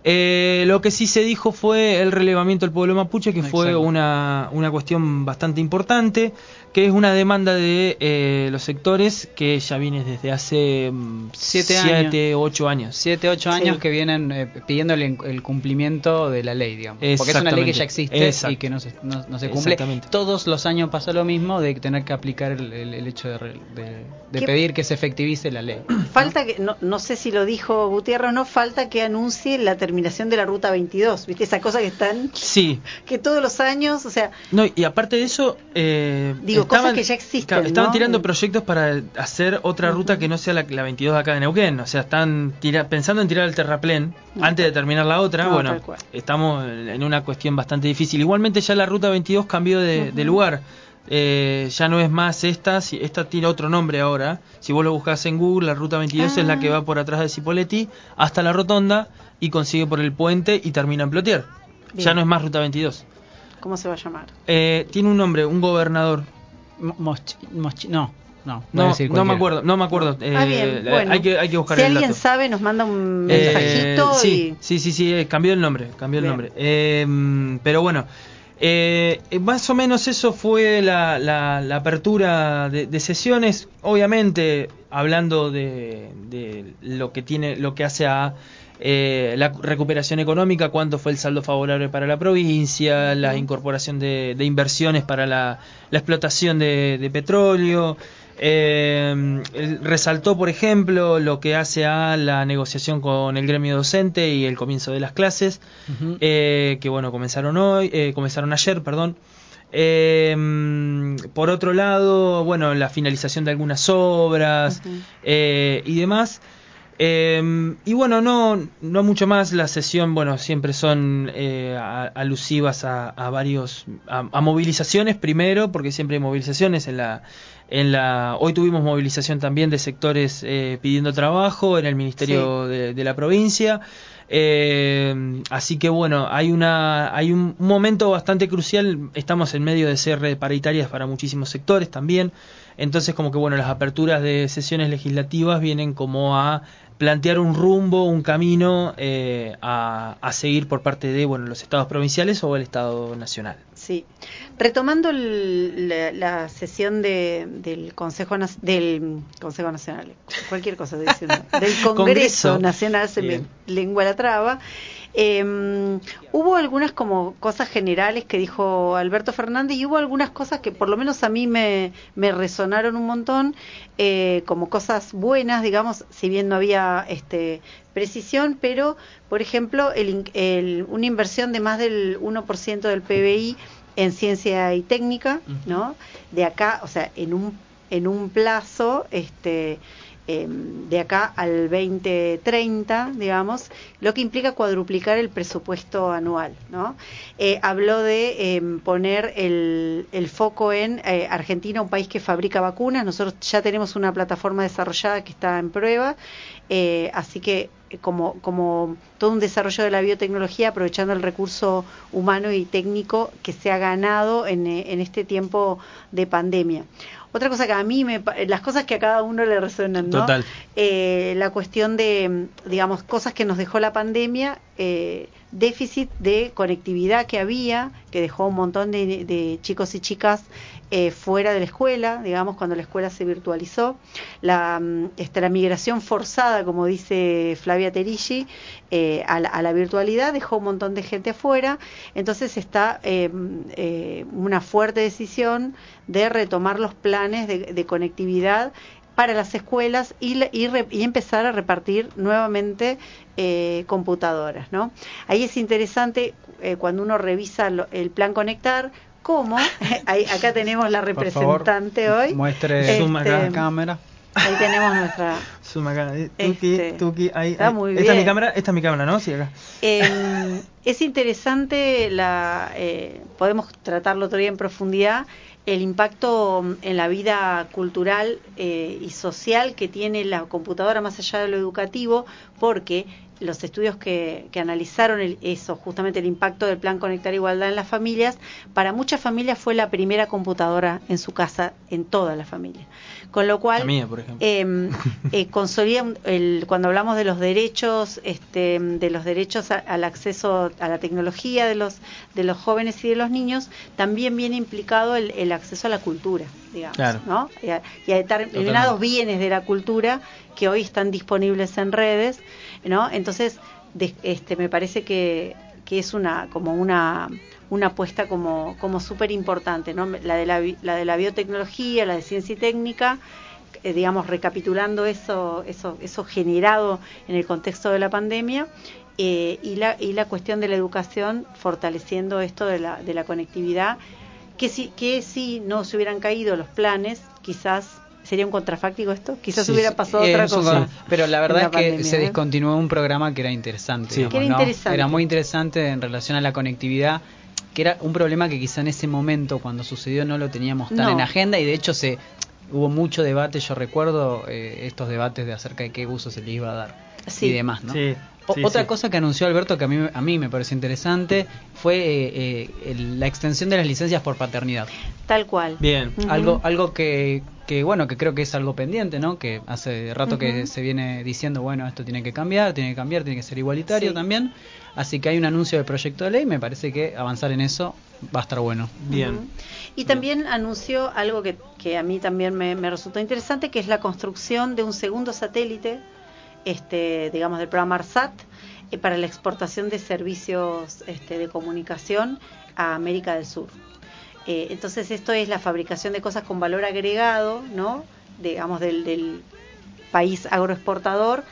Eh, lo que sí se dijo fue el relevamiento del pueblo mapuche, que fue una, una cuestión bastante importante, que es una demanda de eh, los sectores que ya viene desde hace mm, Siete siete, ocho años. Siete, ocho años Sí. que vienen eh, pidiendo el, el cumplimiento de la ley, digamos. Porque es una ley que ya existe y que no se, no, no se cumple. Todos los años pasa lo mismo de tener que aplicar el, el- el hecho de, de- de ¿Qué- pedir que se efectivice la ley. Falta que, no, no sé si lo dijo Gutiérrez o no, falta que anuncie la terminación de la ruta 22, ¿viste? Esa cosa que están, Sí, que todos los años, o sea, No, y aparte de eso, eh, Digo, cosas que ya existen, Estaban ¿no? tirando proyectos para hacer otra ruta que no sea la, la 22 de acá de Neuquén. O sea, están tira- pensando en tirar el terraplén No, antes de terminar la otra. No, bueno, estamos en una cuestión bastante difícil. Igualmente ya la ruta 22 cambió de, de lugar. Eh, ya no es más esta, si- esta tiene otro nombre ahora. Si vos lo buscas en Google, la ruta 22 es la que Ah. va por atrás de Cipoletti hasta la rotonda y consigue por el puente y termina en Plotier. Ya no es más ruta 22. ¿cómo se va a llamar? Eh, tiene un nombre, un gobernador. Mo- Moschi- Moschi- no, no, No, no me acuerdo, no me acuerdo. eh, ah, bien, la- bueno. hay que hay que buscar si el alguien dato. sabe, nos manda un Eh, mensajito sí, y... sí, sí, sí, eh, cambió el nombre, cambió el nombre. Eh, pero bueno, eh, eh, más o menos eso fue la, la- la apertura de, de sesiones. Obviamente, hablando de, de lo que tiene, lo que hace a eh, la recuperación económica, cuánto fue el saldo favorable para la provincia, la incorporación de, de inversiones para la, la explotación de, de petróleo. Eh, resaltó, por ejemplo, lo que hace a la negociación con el gremio docente y el comienzo de las clases, eh, que bueno, comenzaron hoy, eh, comenzaron ayer, perdón. Eh, por otro lado, bueno, la finalización de algunas obras eh, y demás. Eh, y bueno, no, no mucho más. La sesión, bueno, siempre son eh, a- alusivas a, a varios, a, a movilizaciones primero, porque siempre hay movilizaciones en la, en la. Hoy tuvimos movilización también de sectores eh, pidiendo trabajo en el Ministerio de, de la provincia. Eh, así que bueno, hay una hay un, momento bastante crucial, estamos en medio de ser paritarias para muchísimos sectores también, entonces como que bueno, las aperturas de sesiones legislativas vienen como a plantear un rumbo, un camino eh, a, seguir por parte de bueno los estados provinciales o el Estado Nacional. Sí, retomando la, sesión de, del Consejo del Consejo Nacional, cualquier cosa diciendo, del Congreso, Nacional se me lengua la traba. Eh, hubo algunas como cosas generales que dijo Alberto Fernández y hubo algunas cosas que por lo menos a mí me, me resonaron un montón eh, como cosas buenas, digamos, si bien no había este, precisión, pero por ejemplo el, el, una inversión de más del 1% del PBI en ciencia y técnica, ¿no? De acá, o sea, en un en un plazo este Em, de acá al 2030, digamos, lo que implica cuadruplicar el presupuesto anual. ¿no? Eh, habló de em, poner el, el, foco en eh, Argentina, un país que fabrica vacunas. Nosotros ya tenemos una plataforma desarrollada que está en prueba, eh, así que como, como todo un desarrollo de la biotecnología, aprovechando el recurso humano y técnico que se ha ganado en este tiempo de pandemia. Otra cosa que a mí, me, las cosas que a cada uno le resuenan, ¿no? Total. Eh, la cuestión de, digamos, cosas que nos dejó la pandemia, eh, déficit de conectividad que había, que dejó un montón de, chicos y chicas eh, fuera de la escuela, digamos, cuando la escuela se virtualizó, la, mm, este, migración forzada, como dice Flavia Terilli, eh, a, la, virtualidad dejó un montón de gente afuera, entonces está eh, una fuerte decisión de retomar los planes de, conectividad para las escuelas y, y, empezar a repartir nuevamente computadoras. ¿no? Ahí es interesante cuando uno revisa el plan Conectar, cómo, acá tenemos la representante hoy. Muestre este, la cámara. Ahí tenemos nuestra. Suma eh, Tuki, este, tuki, ahí, está muy Esta es mi cámara, esta es mi cámara, ¿no? Sí, acá. Eh, es interesante, la, eh, podemos tratarlo todavía en profundidad, el impacto en la vida cultural eh, y social que tiene la computadora más allá de lo educativo, porque los estudios que, que analizaron eso, justamente el impacto del plan Conectar Igualdad en las familias, para muchas familias fue la primera computadora en su casa, en toda la familia. Con lo cual, em, eh, consolida el, cuando hablamos de los derechos, este, de los derechos al acceso a la tecnología de los de los jóvenes y de los niños, también viene implicado el, acceso a la cultura, digamos, ¿no? Y a, determinados bienes de la cultura que hoy están disponibles en redes, ¿no? Entonces, este, me parece que, que es una como una una apuesta como, como súper importante, ¿no? la, de la, la, de la biotecnología, la de ciencia y técnica, eh, digamos, recapitulando eso, eso, eso generado en el contexto de la pandemia, eh, y, la, y la cuestión de la educación, fortaleciendo esto de la, de la conectividad, que si, que si no se hubieran caído los planes, quizás ¿Sería un contrafáctico esto? Quizás hubiera pasado otra cosa. Pero la verdad es que se descontinuó un programa que era interesante. era interesante. Era muy interesante en relación a la conectividad que era un problema que quizá en ese momento cuando sucedió no lo teníamos tan en agenda y de hecho se hubo mucho debate, yo recuerdo eh, estos debates de acerca de qué uso se le iba a dar y demás, ¿no? Otra cosa que anunció Alberto que a mí, a mí me parece interesante fue eh, eh, la extensión de las licencias por paternidad. Tal cual. Bien. Algo, algo que, que, bueno, que creo que es algo pendiente, ¿no? Que hace rato que se viene diciendo, bueno, esto tiene que cambiar, tiene que cambiar, tiene que ser igualitario también. Así que hay un anuncio de proyecto de ley, me parece que avanzar en eso va a estar bueno. Bien. Y también anunció algo que, que a mí también me, resultó interesante, que es la construcción de un segundo satélite, este, digamos, del programa ARSAT, eh, para la exportación de servicios este, de comunicación a América del Sur. Eh, entonces esto es la fabricación de cosas con valor agregado, ¿no? Digamos, del, del país agroexportador,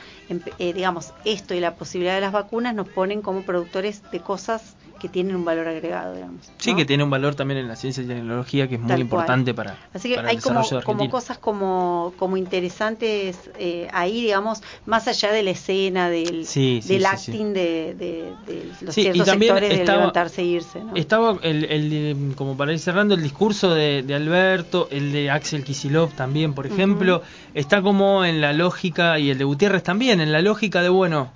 eh, digamos, esto y la posibilidad de las vacunas nos ponen como productores de cosas que tienen un valor agregado, digamos. Sí, que tiene un valor también en la ciencia y tecnología que es muy importante para. Así que hay como, como, cosas como, como interesantes eh, ahí, digamos, más allá de la escena, del, del acting de, de, los ciertos sectores de levantarse e irse. Estaba, el, el, como para ir cerrando, el discurso de, Alberto, el de Axel Kisilov también, por ejemplo, está como en la lógica, y el de Gutiérrez también, en la lógica de, bueno,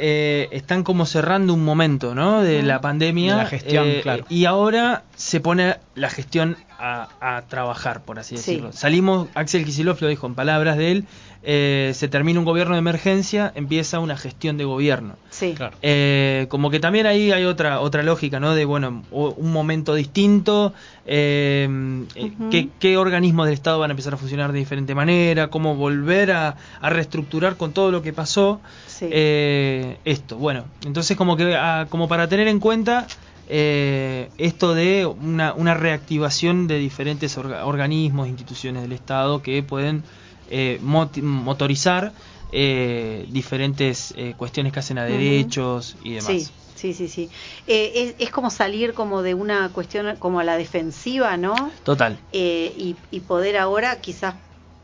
eh, están como cerrando un momento, ¿no? De Ujú. la pandemia. De la gestión, eh, claro. Y ahora se pone la gestión a, a trabajar, por así Sí. decirlo. Salimos, Axel Kicillof lo dijo en palabras de él, eh, se termina un gobierno de emergencia, empieza una gestión de gobierno. Sí. Claro. Eh, como que también ahí hay otra otra lógica, ¿no? De, bueno, un momento distinto, eh, eh, qué, qué organismos del Estado van a empezar a funcionar de diferente manera, cómo volver a, a reestructurar con todo lo que pasó Sí. eh, esto. Bueno, entonces como que ah, como para tener en cuenta eh, esto de una, una reactivación de diferentes orga- organismos, instituciones del Estado que pueden eh, moti- motorizar eh, diferentes eh, cuestiones que hacen a derechos y demás. Sí, sí, sí, sí. Eh, es, es como salir como de una cuestión como a la defensiva, ¿no? Total. Eh, y, y poder ahora quizás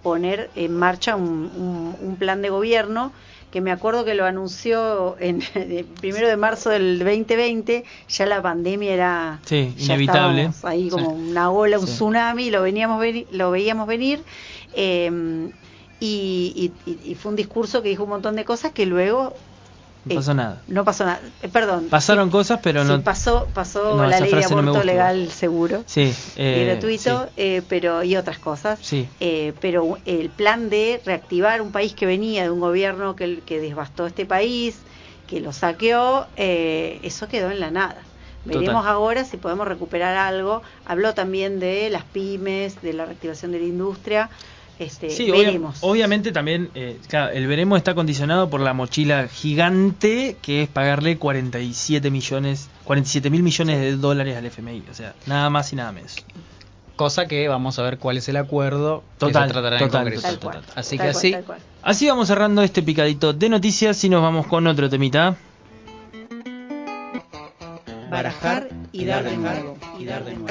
poner en marcha un, un- un plan de gobierno que me acuerdo que lo anunció en el primero de marzo del 2020, ya la pandemia era Sí, inevitable. ahí como Sí. una ola, un Sí. tsunami, lo veníamos lo veíamos venir. eh, y- y- y fue un discurso que dijo un montón de cosas que luego No eh, pasó nada. no pasó nada. Eh, perdón. Pasaron sí, cosas, pero sí, no. pasó, pasó No, la ley de no aborto legal seguro Sí, y eh, gratuito, sí. eh, pero y otras cosas. Sí. Eh, pero el plan de reactivar un país que venía de un gobierno que, que devastó este país, que lo saqueó, eh, eso quedó en la nada. Veremos Total. ahora si podemos recuperar algo. Habló también de las pymes, de la reactivación de la industria. Este, Sí, obvia- obviamente también, eh, claro, el veremos está condicionado por la mochila gigante que es pagarle 47 millones, 47 mil millones de dólares al FMI, o sea, nada más y nada menos. Cosa que vamos a ver cuál es el acuerdo Total, que se tratará en el total, Congreso. Tal total, cual. total. Así Tal que cual, así, cual. Así vamos cerrando este picadito de noticias y nos vamos con otro temita. Barajar y dar de nuevo. y dar de nuevo.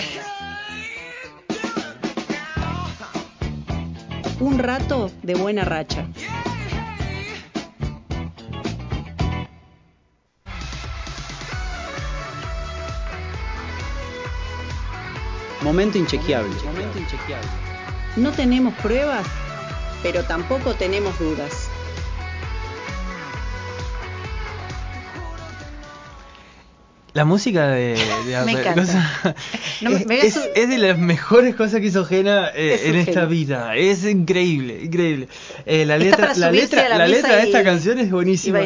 Un rato de buena racha. Momento inchequeable. Momento inchequeable. No tenemos pruebas, pero tampoco tenemos dudas. La música de, de- Me encanta. cosa- No, me- es, me es- de las mejores cosas que hizo Jena eh, Es en esta genio. vida. Es increíble, increíble. Eh, la letra, la letra, la letra de esta canción es buenísima.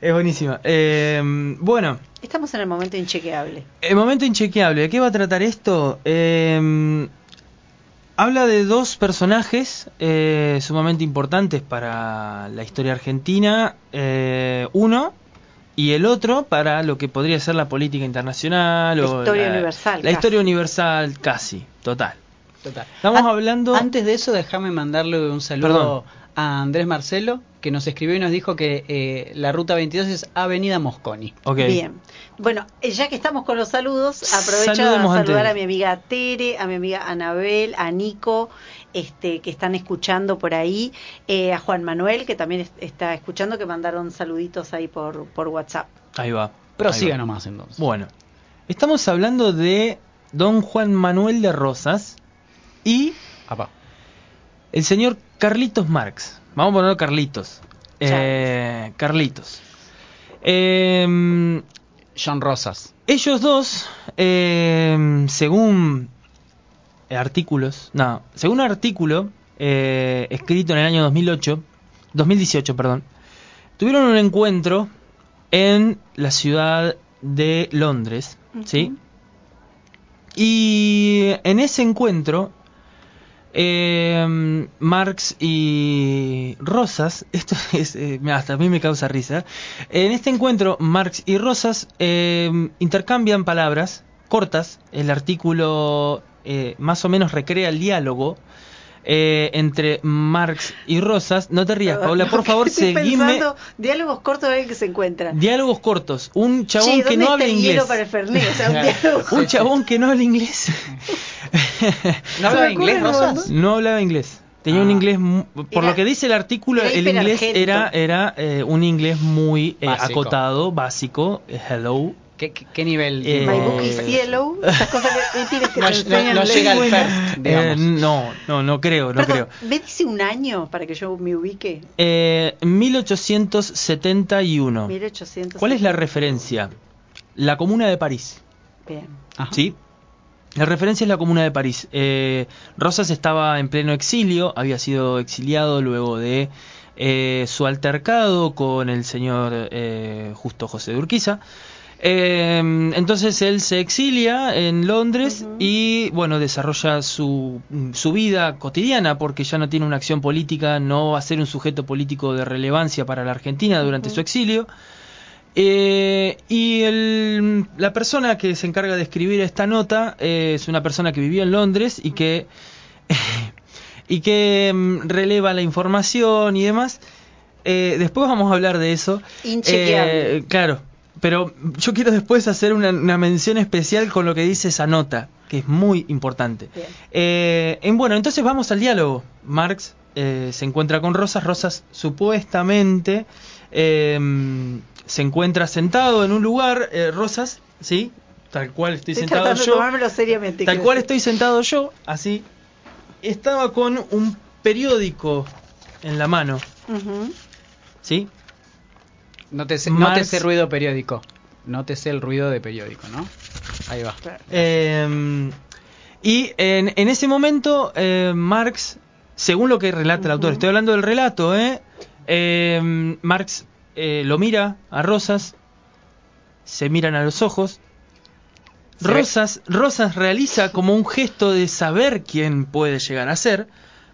Es buenísima. Eh, bueno, Estamos en el momento inchequeable. el momento inchequeable. ¿De qué va a tratar esto? Eh, habla de dos personajes eh, sumamente importantes para la historia argentina. Eh, uno y el otro para lo que podría ser la política internacional. La o historia universal, La casi. historia universal casi, total. Total. Estamos An- hablando... Antes de eso, déjame mandarle un saludo Perdón. a Andrés Marcelo, que nos escribió y nos dijo que eh, la ruta 22 es Avenida Mosconi. Ok. Bien. Bueno, eh, ya que estamos con los saludos, aprovecho Saludemos a saludar antes. a mi amiga Tere, a mi amiga Anabel, a Nico, este, que están escuchando por ahí, eh, a Juan Manuel, que también es- está escuchando, que mandaron saluditos ahí por, por WhatsApp. Ahí va. Prosiga ahí va. nomás entonces. Bueno, estamos hablando de don Juan Manuel de Rosas y Apá. el señor Carlitos Marx. Vamos a ponerlo Carlitos. Eh, Carlitos. Eh, John Rosas. ellos dos, eh, según artículos, no, según un artículo eh, escrito en el año 2008, 2018, perdón, tuvieron un encuentro en la ciudad de Londres, ¿sí? Y en ese encuentro, eh, Marx y Rosas, esto es, eh, hasta a mí me causa risa, en este encuentro Marx y Rosas eh, intercambian palabras cortas, el artículo eh, más o menos recrea el diálogo eh, entre Marx y Rosas. No te rías, Paula, por favor, Estoy seguime. pensando, diálogos cortos alguien que se encuentra. Diálogos cortos. Un chabón Che, que ¿dónde no está habla el inglés. hielo para el Fernet? O sea, un chabón que no habla inglés. ¿No hablaba inglés, Rosas? No hablaba inglés. Tenía un Ah. inglés, por Era- lo que dice el artículo, era el inglés era era eh, un inglés muy eh, Básico. acotado, básico. eh, hello, ¿Qué, qué, qué nivel? Eh? My book is yellow. Esas cosas que que tienes que No, no- no llega al first, Eh, digamos. no, no, no creo, no Perdón, creo. ¿me dice un año para que yo me ubique? Eh, 1871. 1800. ¿Cuál es la referencia? La Comuna de París. Bien. Ajá. ¿Sí? La referencia es la Comuna de París. Eh, Rosas estaba en pleno exilio, había sido exiliado luego de eh, su altercado con el señor eh, Justo José de Urquiza. Eh, entonces él se exilia en Londres y bueno desarrolla su, su vida cotidiana porque ya no tiene una acción política, no va a ser un sujeto político de relevancia para la Argentina durante su exilio. Eh, y el- la persona que se encarga de escribir esta nota eh, es una persona que vivía en Londres y que y que mm, releva la información y demás. Eh, después vamos a hablar de eso. Inchequeable. Claro, pero yo quiero después hacer una, una mención especial con lo que dice esa nota, que es muy importante. Eh, en- bueno, entonces vamos al diálogo. Marx eh, se encuentra con Rosas. Rosas supuestamente eh, se encuentra sentado en un lugar. eh, Rosas, ¿sí? Tal cual estoy, Estoy sentado yo. tomármelo seriamente. Tal cual decir. estoy sentado yo, así. Estaba con un periódico en la mano. ¿sí? Nótese, Marx- nótese ruido periódico. Nótese el ruido de periódico, ¿no? Ahí va. Eh, y en, en ese momento, eh, Marx, según lo que relata el autor, estoy hablando del relato, ¿eh? Eh, Marx eh, lo mira a Rosas, se miran a los ojos. Rosas, Rosas realiza como un gesto de saber quién puede llegar a ser,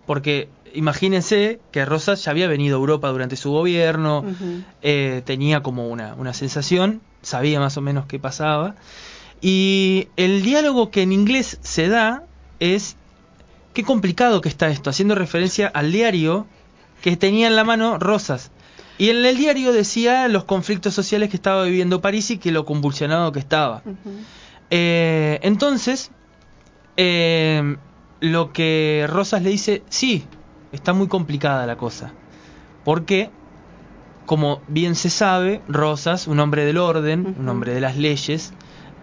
porque imagínense que Rosas ya había venido a Europa durante su gobierno, eh, tenía como una, una sensación, sabía más o menos qué pasaba. Y el diálogo que en inglés se da es, qué complicado que está esto, haciendo referencia al diario que tenía en la mano Rosas. Y en el diario decía los conflictos sociales que estaba viviendo París y que lo convulsionado que estaba. Eh, entonces, eh, lo que Rosas le dice, sí, está muy complicada la cosa. Porque, como bien se sabe, Rosas, un hombre del orden, un hombre de las leyes,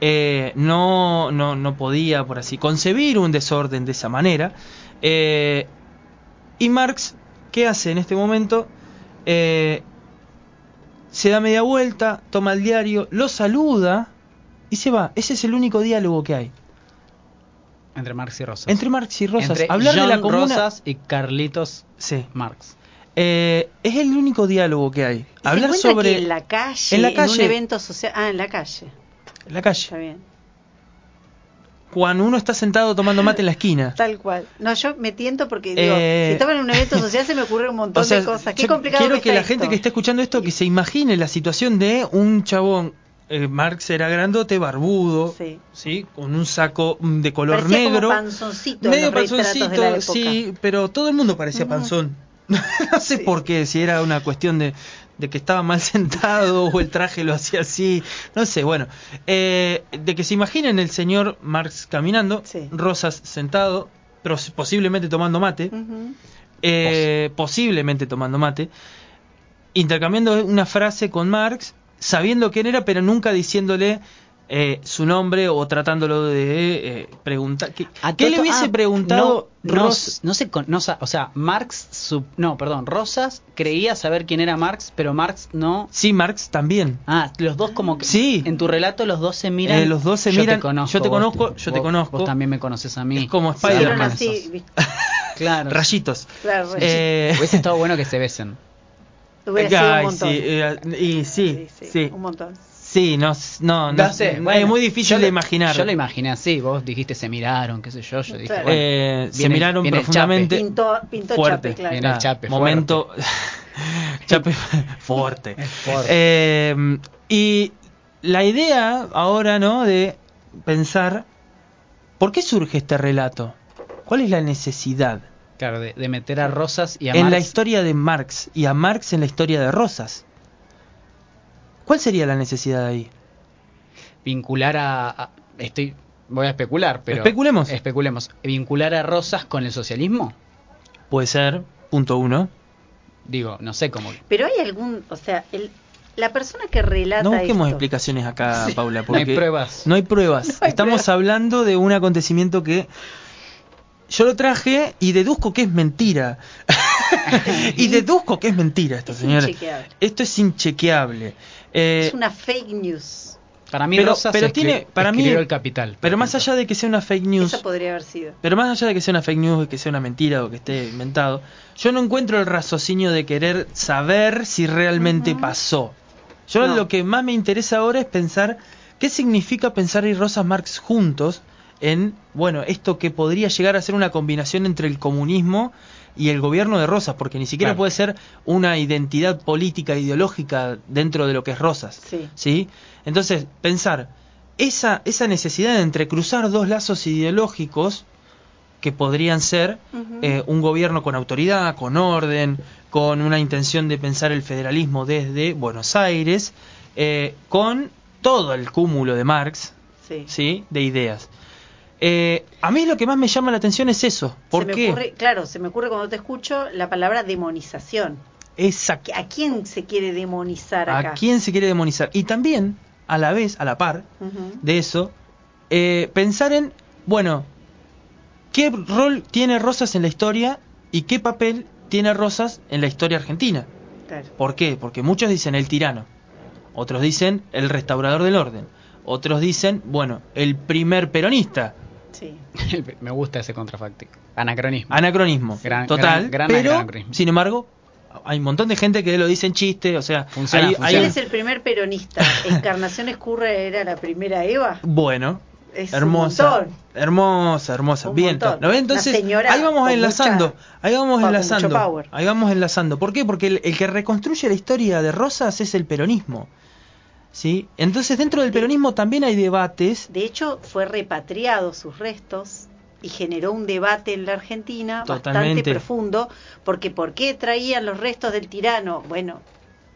eh, no, no, no podía, por así, concebir un desorden de esa manera. Eh, y Marx, ¿qué hace en este momento? Eh, se da media vuelta, toma el diario, lo saluda y se va. Ese es el único diálogo que hay. Entre Marx y Rosas. Entre Marx y Rosas. Entre Hablar de la John comuna. Rosas y Carlitos Sí. Marx. Eh, es el único diálogo que hay. ¿Y se Hablar sobre que en la calle, en la un calle. evento social. Ah, en la calle. la Está calle. bien. Cuando uno está sentado tomando mate en la esquina. Tal cual. No, yo me tiento porque digo, Eh, si estaba en un evento social se me ocurre un montón O sea, de cosas. Qué yo complicado quiero que, que, está la gente esto. que esté escuchando esto que se imagine la situación de un chabón. Eh, Marx era grandote, barbudo, Sí. sí, con un saco mm, de color Parecía como negro, en medio los panzoncito, de la época. sí, pero todo el mundo parecía panzón. no sé Sí. por qué, si era una cuestión de, de que estaba mal sentado o el traje lo hacía así, no sé, bueno, eh, de que se imaginen el señor Marx caminando, Sí. Rosas sentado, posiblemente tomando mate, eh, posiblemente tomando mate, intercambiando una frase con Marx, sabiendo quién era, pero nunca diciéndole eh, su nombre o tratándolo de eh, preguntar. ¿Qué, A qué le hubiese ah, preguntado No, no, Ros- no se con- no o sea, Marx, su- no, perdón, Rosas creía saber quién era Marx, pero Marx no. Sí, Marx también. Ah, los dos como que. Sí. En tu relato los dos se miran. Eh, los dos se yo miran, Te conozco, yo te vos- conozco, yo te vos- conozco. Vos también me conoces a mí. Es como Spider-Man. ¿viste? Claro. Rayitos. Claro, Eh, Hubiese estado bueno que se besen. hubiera sido un montón. sí, eh, y sí, sí, un montón. sí, no, no, no, es bueno, muy difícil yo de lo- imaginar. Yo lo imaginé así, vos dijiste se miraron, qué sé yo, yo dije, Claro. bueno, Eh, se viene- miraron viene el profundamente. Pintó, pintó fuerte. chape, claro. Viene el chape, momento chape fuerte. Es fuerte. Eh, y la idea ahora, ¿no? De pensar ¿por qué surge este relato? ¿Cuál es la necesidad claro, de, de meter a Rosas y a en la historia de Marx y a Marx en la historia de Rosas? ¿Cuál sería la necesidad ahí? vincular a, a- estoy voy a especular, pero Especulemos. Especulemos. Vincular a Rosas con el socialismo? Puede ser, punto uno. Digo, no sé cómo. Pero hay algún, o sea, el, La persona que relata No busquemos esto, explicaciones acá, Paula, No porque hay pruebas. No hay pruebas. No hay Estamos pruebas. hablando de un acontecimiento que yo lo traje y deduzco que es mentira. y deduzco que es mentira esto, Es señores. inchequeable. Esto es inchequeable. Eh, es una fake news. Para mí Pero- Rosas pero tiene- para mí- el capital. pero más allá de que sea una fake news, Esa podría haber sido. pero más allá de que sea una fake news, que sea una mentira o que esté inventado, yo no encuentro el raciocinio de querer saber si realmente pasó. Yo No. lo que más me interesa ahora es pensar qué significa pensar y Rosa Marx juntos en, bueno, esto que podría llegar a ser una combinación entre el comunismo y el gobierno de Rosas, porque ni siquiera Claro. puede ser una identidad política ideológica dentro de lo que es Rosas. Sí. ¿sí? Entonces, pensar esa, esa necesidad de entrecruzar dos lazos ideológicos que podrían ser eh, un gobierno con autoridad, con orden, con una intención de pensar el federalismo desde Buenos Aires, eh, con todo el cúmulo de Marx, Sí. ¿sí? De ideas. Eh, a mí lo que más me llama la atención es eso. ¿Por se me qué? ocurre, claro, se me ocurre cuando te escucho la palabra demonización. Exacto. ¿A quién se quiere demonizar acá? ¿A quién se quiere demonizar? Y también, a la vez, a la par, de eso, eh, pensar en, bueno, ¿qué rol tiene Rosas en la historia y qué papel tiene Rosas en la historia argentina? Claro. ¿Por qué? Porque muchos dicen el tirano, otros dicen el restaurador del orden, otros dicen, bueno, el primer peronista, Sí. Me gusta ese contrafáctico. Anacronismo. anacronismo, Gran- total, gran- gran pero, anacronismo. sin embargo, hay un montón de gente que lo dice en chiste, o sea, Funciona, hay- funciona. hay ¿Quién un- es el primer peronista? ¿Encarnación Escurre era la primera Eva? Bueno, Es un hermosa, hermosa, hermosa. Un Bien. Entonces, ahí vamos enlazando, mucha- ahí vamos enlazando, ahí vamos enlazando. ¿Por qué? Porque el, el que reconstruye la historia de Rosas es el peronismo. ¿Sí? Entonces, dentro del peronismo también hay debates. De hecho, fue repatriado sus restos y generó un debate en la Argentina bastante profundo, porque ¿por qué traían los restos del tirano? Bueno,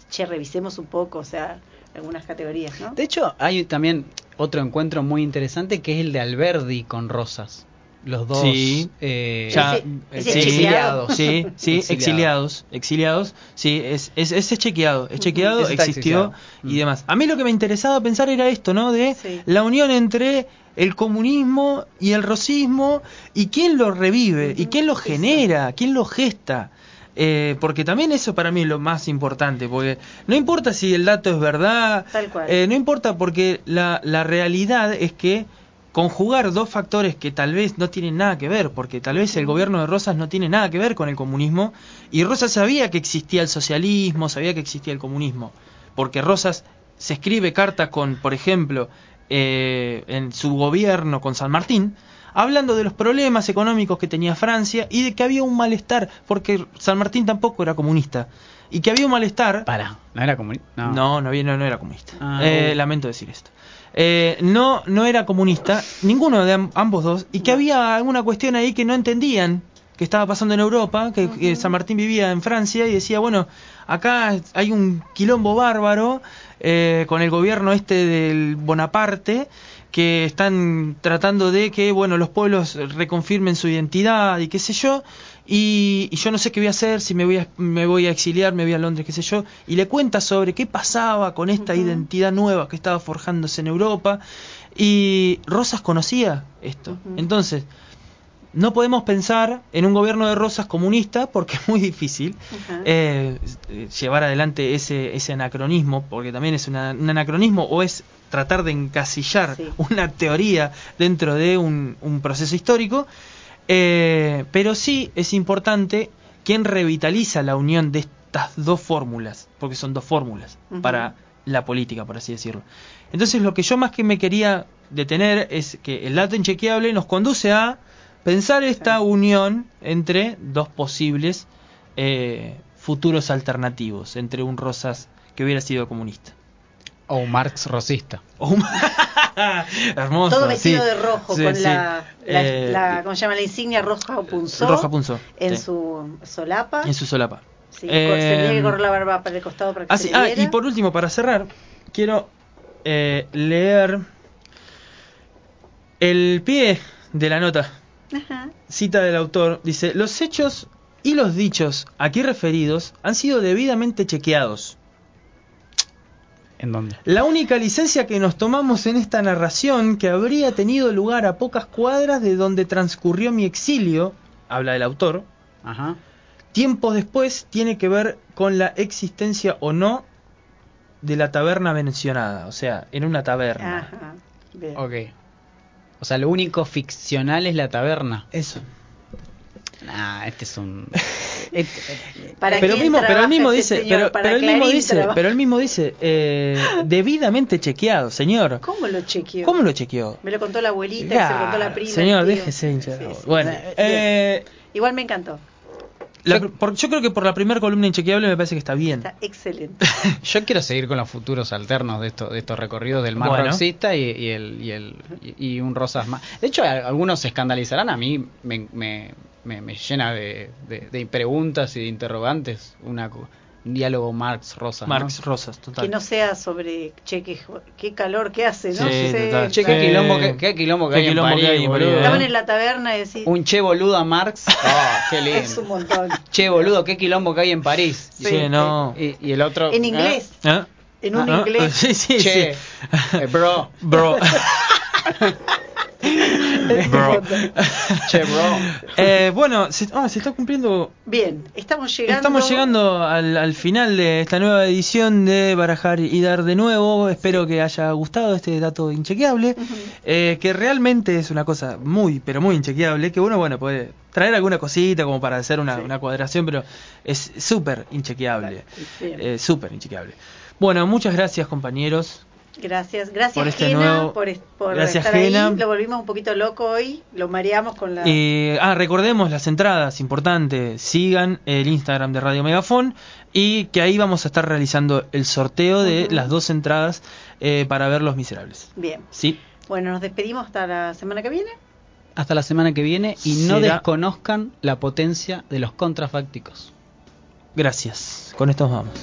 che, revisemos un poco, o sea, algunas categorías, ¿no? De hecho, hay también otro encuentro muy interesante que es el de Alberdi con Rosas. Los dos Sí. eh, Ya, Ese- ese sí, chequeado. Sí, sí, Exiliado. exiliados, exiliados, sí, es, es, es chequeado, es chequeado, existió exiliado. y Mm. demás. A mí lo que me interesaba pensar era esto, ¿no? De Sí. la unión entre el comunismo y el rosismo y quién lo revive y quién lo eso. genera, quién lo gesta. Eh, porque también eso para mí es lo más importante, porque no importa si el dato es verdad, Tal cual. eh, no importa porque la, la realidad es que conjugar dos factores que tal vez no tienen nada que ver, porque tal vez el gobierno de Rosas no tiene nada que ver con el comunismo, y Rosas sabía que existía el socialismo, sabía que existía el comunismo, porque Rosas se escribe cartas con, por ejemplo, eh, en su gobierno con San Martín, hablando de los problemas económicos que tenía Francia y de que había un malestar, porque San Martín tampoco era comunista, y que había un malestar Para, ¿no era comunista? no, no, no era comunista. Ah. Eh, lamento decir esto. Eh, no, no era comunista, ninguno de am- ambos dos, y que había alguna cuestión ahí que no entendían que estaba pasando en Europa, que, que San Martín vivía en Francia y decía, bueno, acá hay un quilombo bárbaro eh, con el gobierno este del Bonaparte, que están tratando de que, bueno, los pueblos reconfirmen su identidad y qué sé yo, y, y yo no sé qué voy a hacer, si me voy a, me voy a exiliar, me voy a Londres, qué sé yo, y le cuenta sobre qué pasaba con esta identidad nueva que estaba forjándose en Europa, y Rosas conocía esto. Entonces, no podemos pensar en un gobierno de Rosas comunista porque es muy difícil Ajá. eh, llevar adelante ese, ese anacronismo, porque también es una- un anacronismo o es tratar de encasillar Sí. una teoría dentro de un, un proceso histórico, eh, pero sí es importante quien revitaliza la unión de estas dos fórmulas, porque son dos fórmulas para la política, por así decirlo. Entonces lo que yo más que me quería detener es que el dato inchequeable nos conduce a pensar esta unión entre dos posibles eh, futuros alternativos, entre un Rosas que hubiera sido comunista. O un Marx rosista. O un- Hermoso. Todo vestido sí. de rojo, Sí, con sí. la, la, Eh, la- ¿cómo se llama? La insignia roja punzó. Roja punzó, En su solapa. en su solapa. Sí, Eh, se la barba para el costado para que Ah, se ah, y por último, para cerrar, quiero eh, leer el pie de la nota. Ajá. Cita del autor, dice, los hechos y los dichos aquí referidos han sido debidamente chequeados. ¿En dónde? La única licencia que nos tomamos en esta narración que habría tenido lugar a pocas cuadras de donde transcurrió mi exilio, habla el autor, Ajá. tiempos después tiene que ver con la existencia o no de la taberna mencionada, o sea, en una taberna. Ajá. Bien. Ok. O sea, lo único ficcional es la taberna. Eso. Nah, este es un... este- ¿Para pero mismo, pero él trabaja mismo este dice, señor? pero, pero él mismo dice, trabaja. pero él mismo dice, eh, debidamente chequeado, señor. ¿Cómo lo chequeó? ¿Cómo lo chequeó? Me lo contó la abuelita, y se lo contó la prima. Señor, déjese hinchar. Sí, sí. Bueno, eh, Igual me encantó. la- por- yo creo que por la primera columna inchequeable me parece que está bien. Está excelente. Yo quiero seguir con los futuros alternos de estos de estos recorridos del mar Bueno. roxista y, y el, y, el, y, y un rosas más. De hecho, algunos se escandalizarán. A mí me, me, me, me llena de, de, de preguntas y de interrogantes una, un diálogo Marx Rosas. ¿no? Marx Rosas, total. Que no sea sobre, che, qué, calor que hace, ¿no? Sí, total. Che, qué quilombo, qué, qué quilombo que Qué hay en quilombo que París, hay en boludo. París, Estaban ¿eh? en la taberna y decís, Un che boludo a Marx. Oh, qué lindo. es un montón. Che boludo, qué quilombo que hay en París. Sí, Sí, no. Y, y el otro... En ¿eh? inglés. ¿Ah? En un Ah, inglés. Sí, sí, Che, sí. eh, bro, Bro. Bro. che, bro. Eh, bueno, se, ah, se está cumpliendo. Bien, estamos llegando. Estamos llegando al, al final de esta nueva edición de Barajar y Dar de nuevo. Espero que haya gustado este dato inchequeable. eh, que realmente es una cosa muy, pero muy inchequeable. Que uno, bueno, puede traer alguna cosita como para hacer una, Sí. una cuadración, pero es súper inchequeable. Eh, súper inchequeable. Bueno, muchas gracias, compañeros. Gracias, gracias por este Gena, nuevo- por, Gracias, estar Gena. ahí. Lo volvimos un poquito loco hoy, lo mareamos con la... Eh, ah, recordemos las entradas, importante, sigan el Instagram de Radio Megafon y que ahí vamos a estar realizando el sorteo de las dos entradas eh, para ver Los Miserables. Bien, Sí, bueno, nos despedimos hasta la semana que viene. Hasta la semana que viene y no desconozcan la potencia de los contrafácticos. gracias. Con esto nos vamos.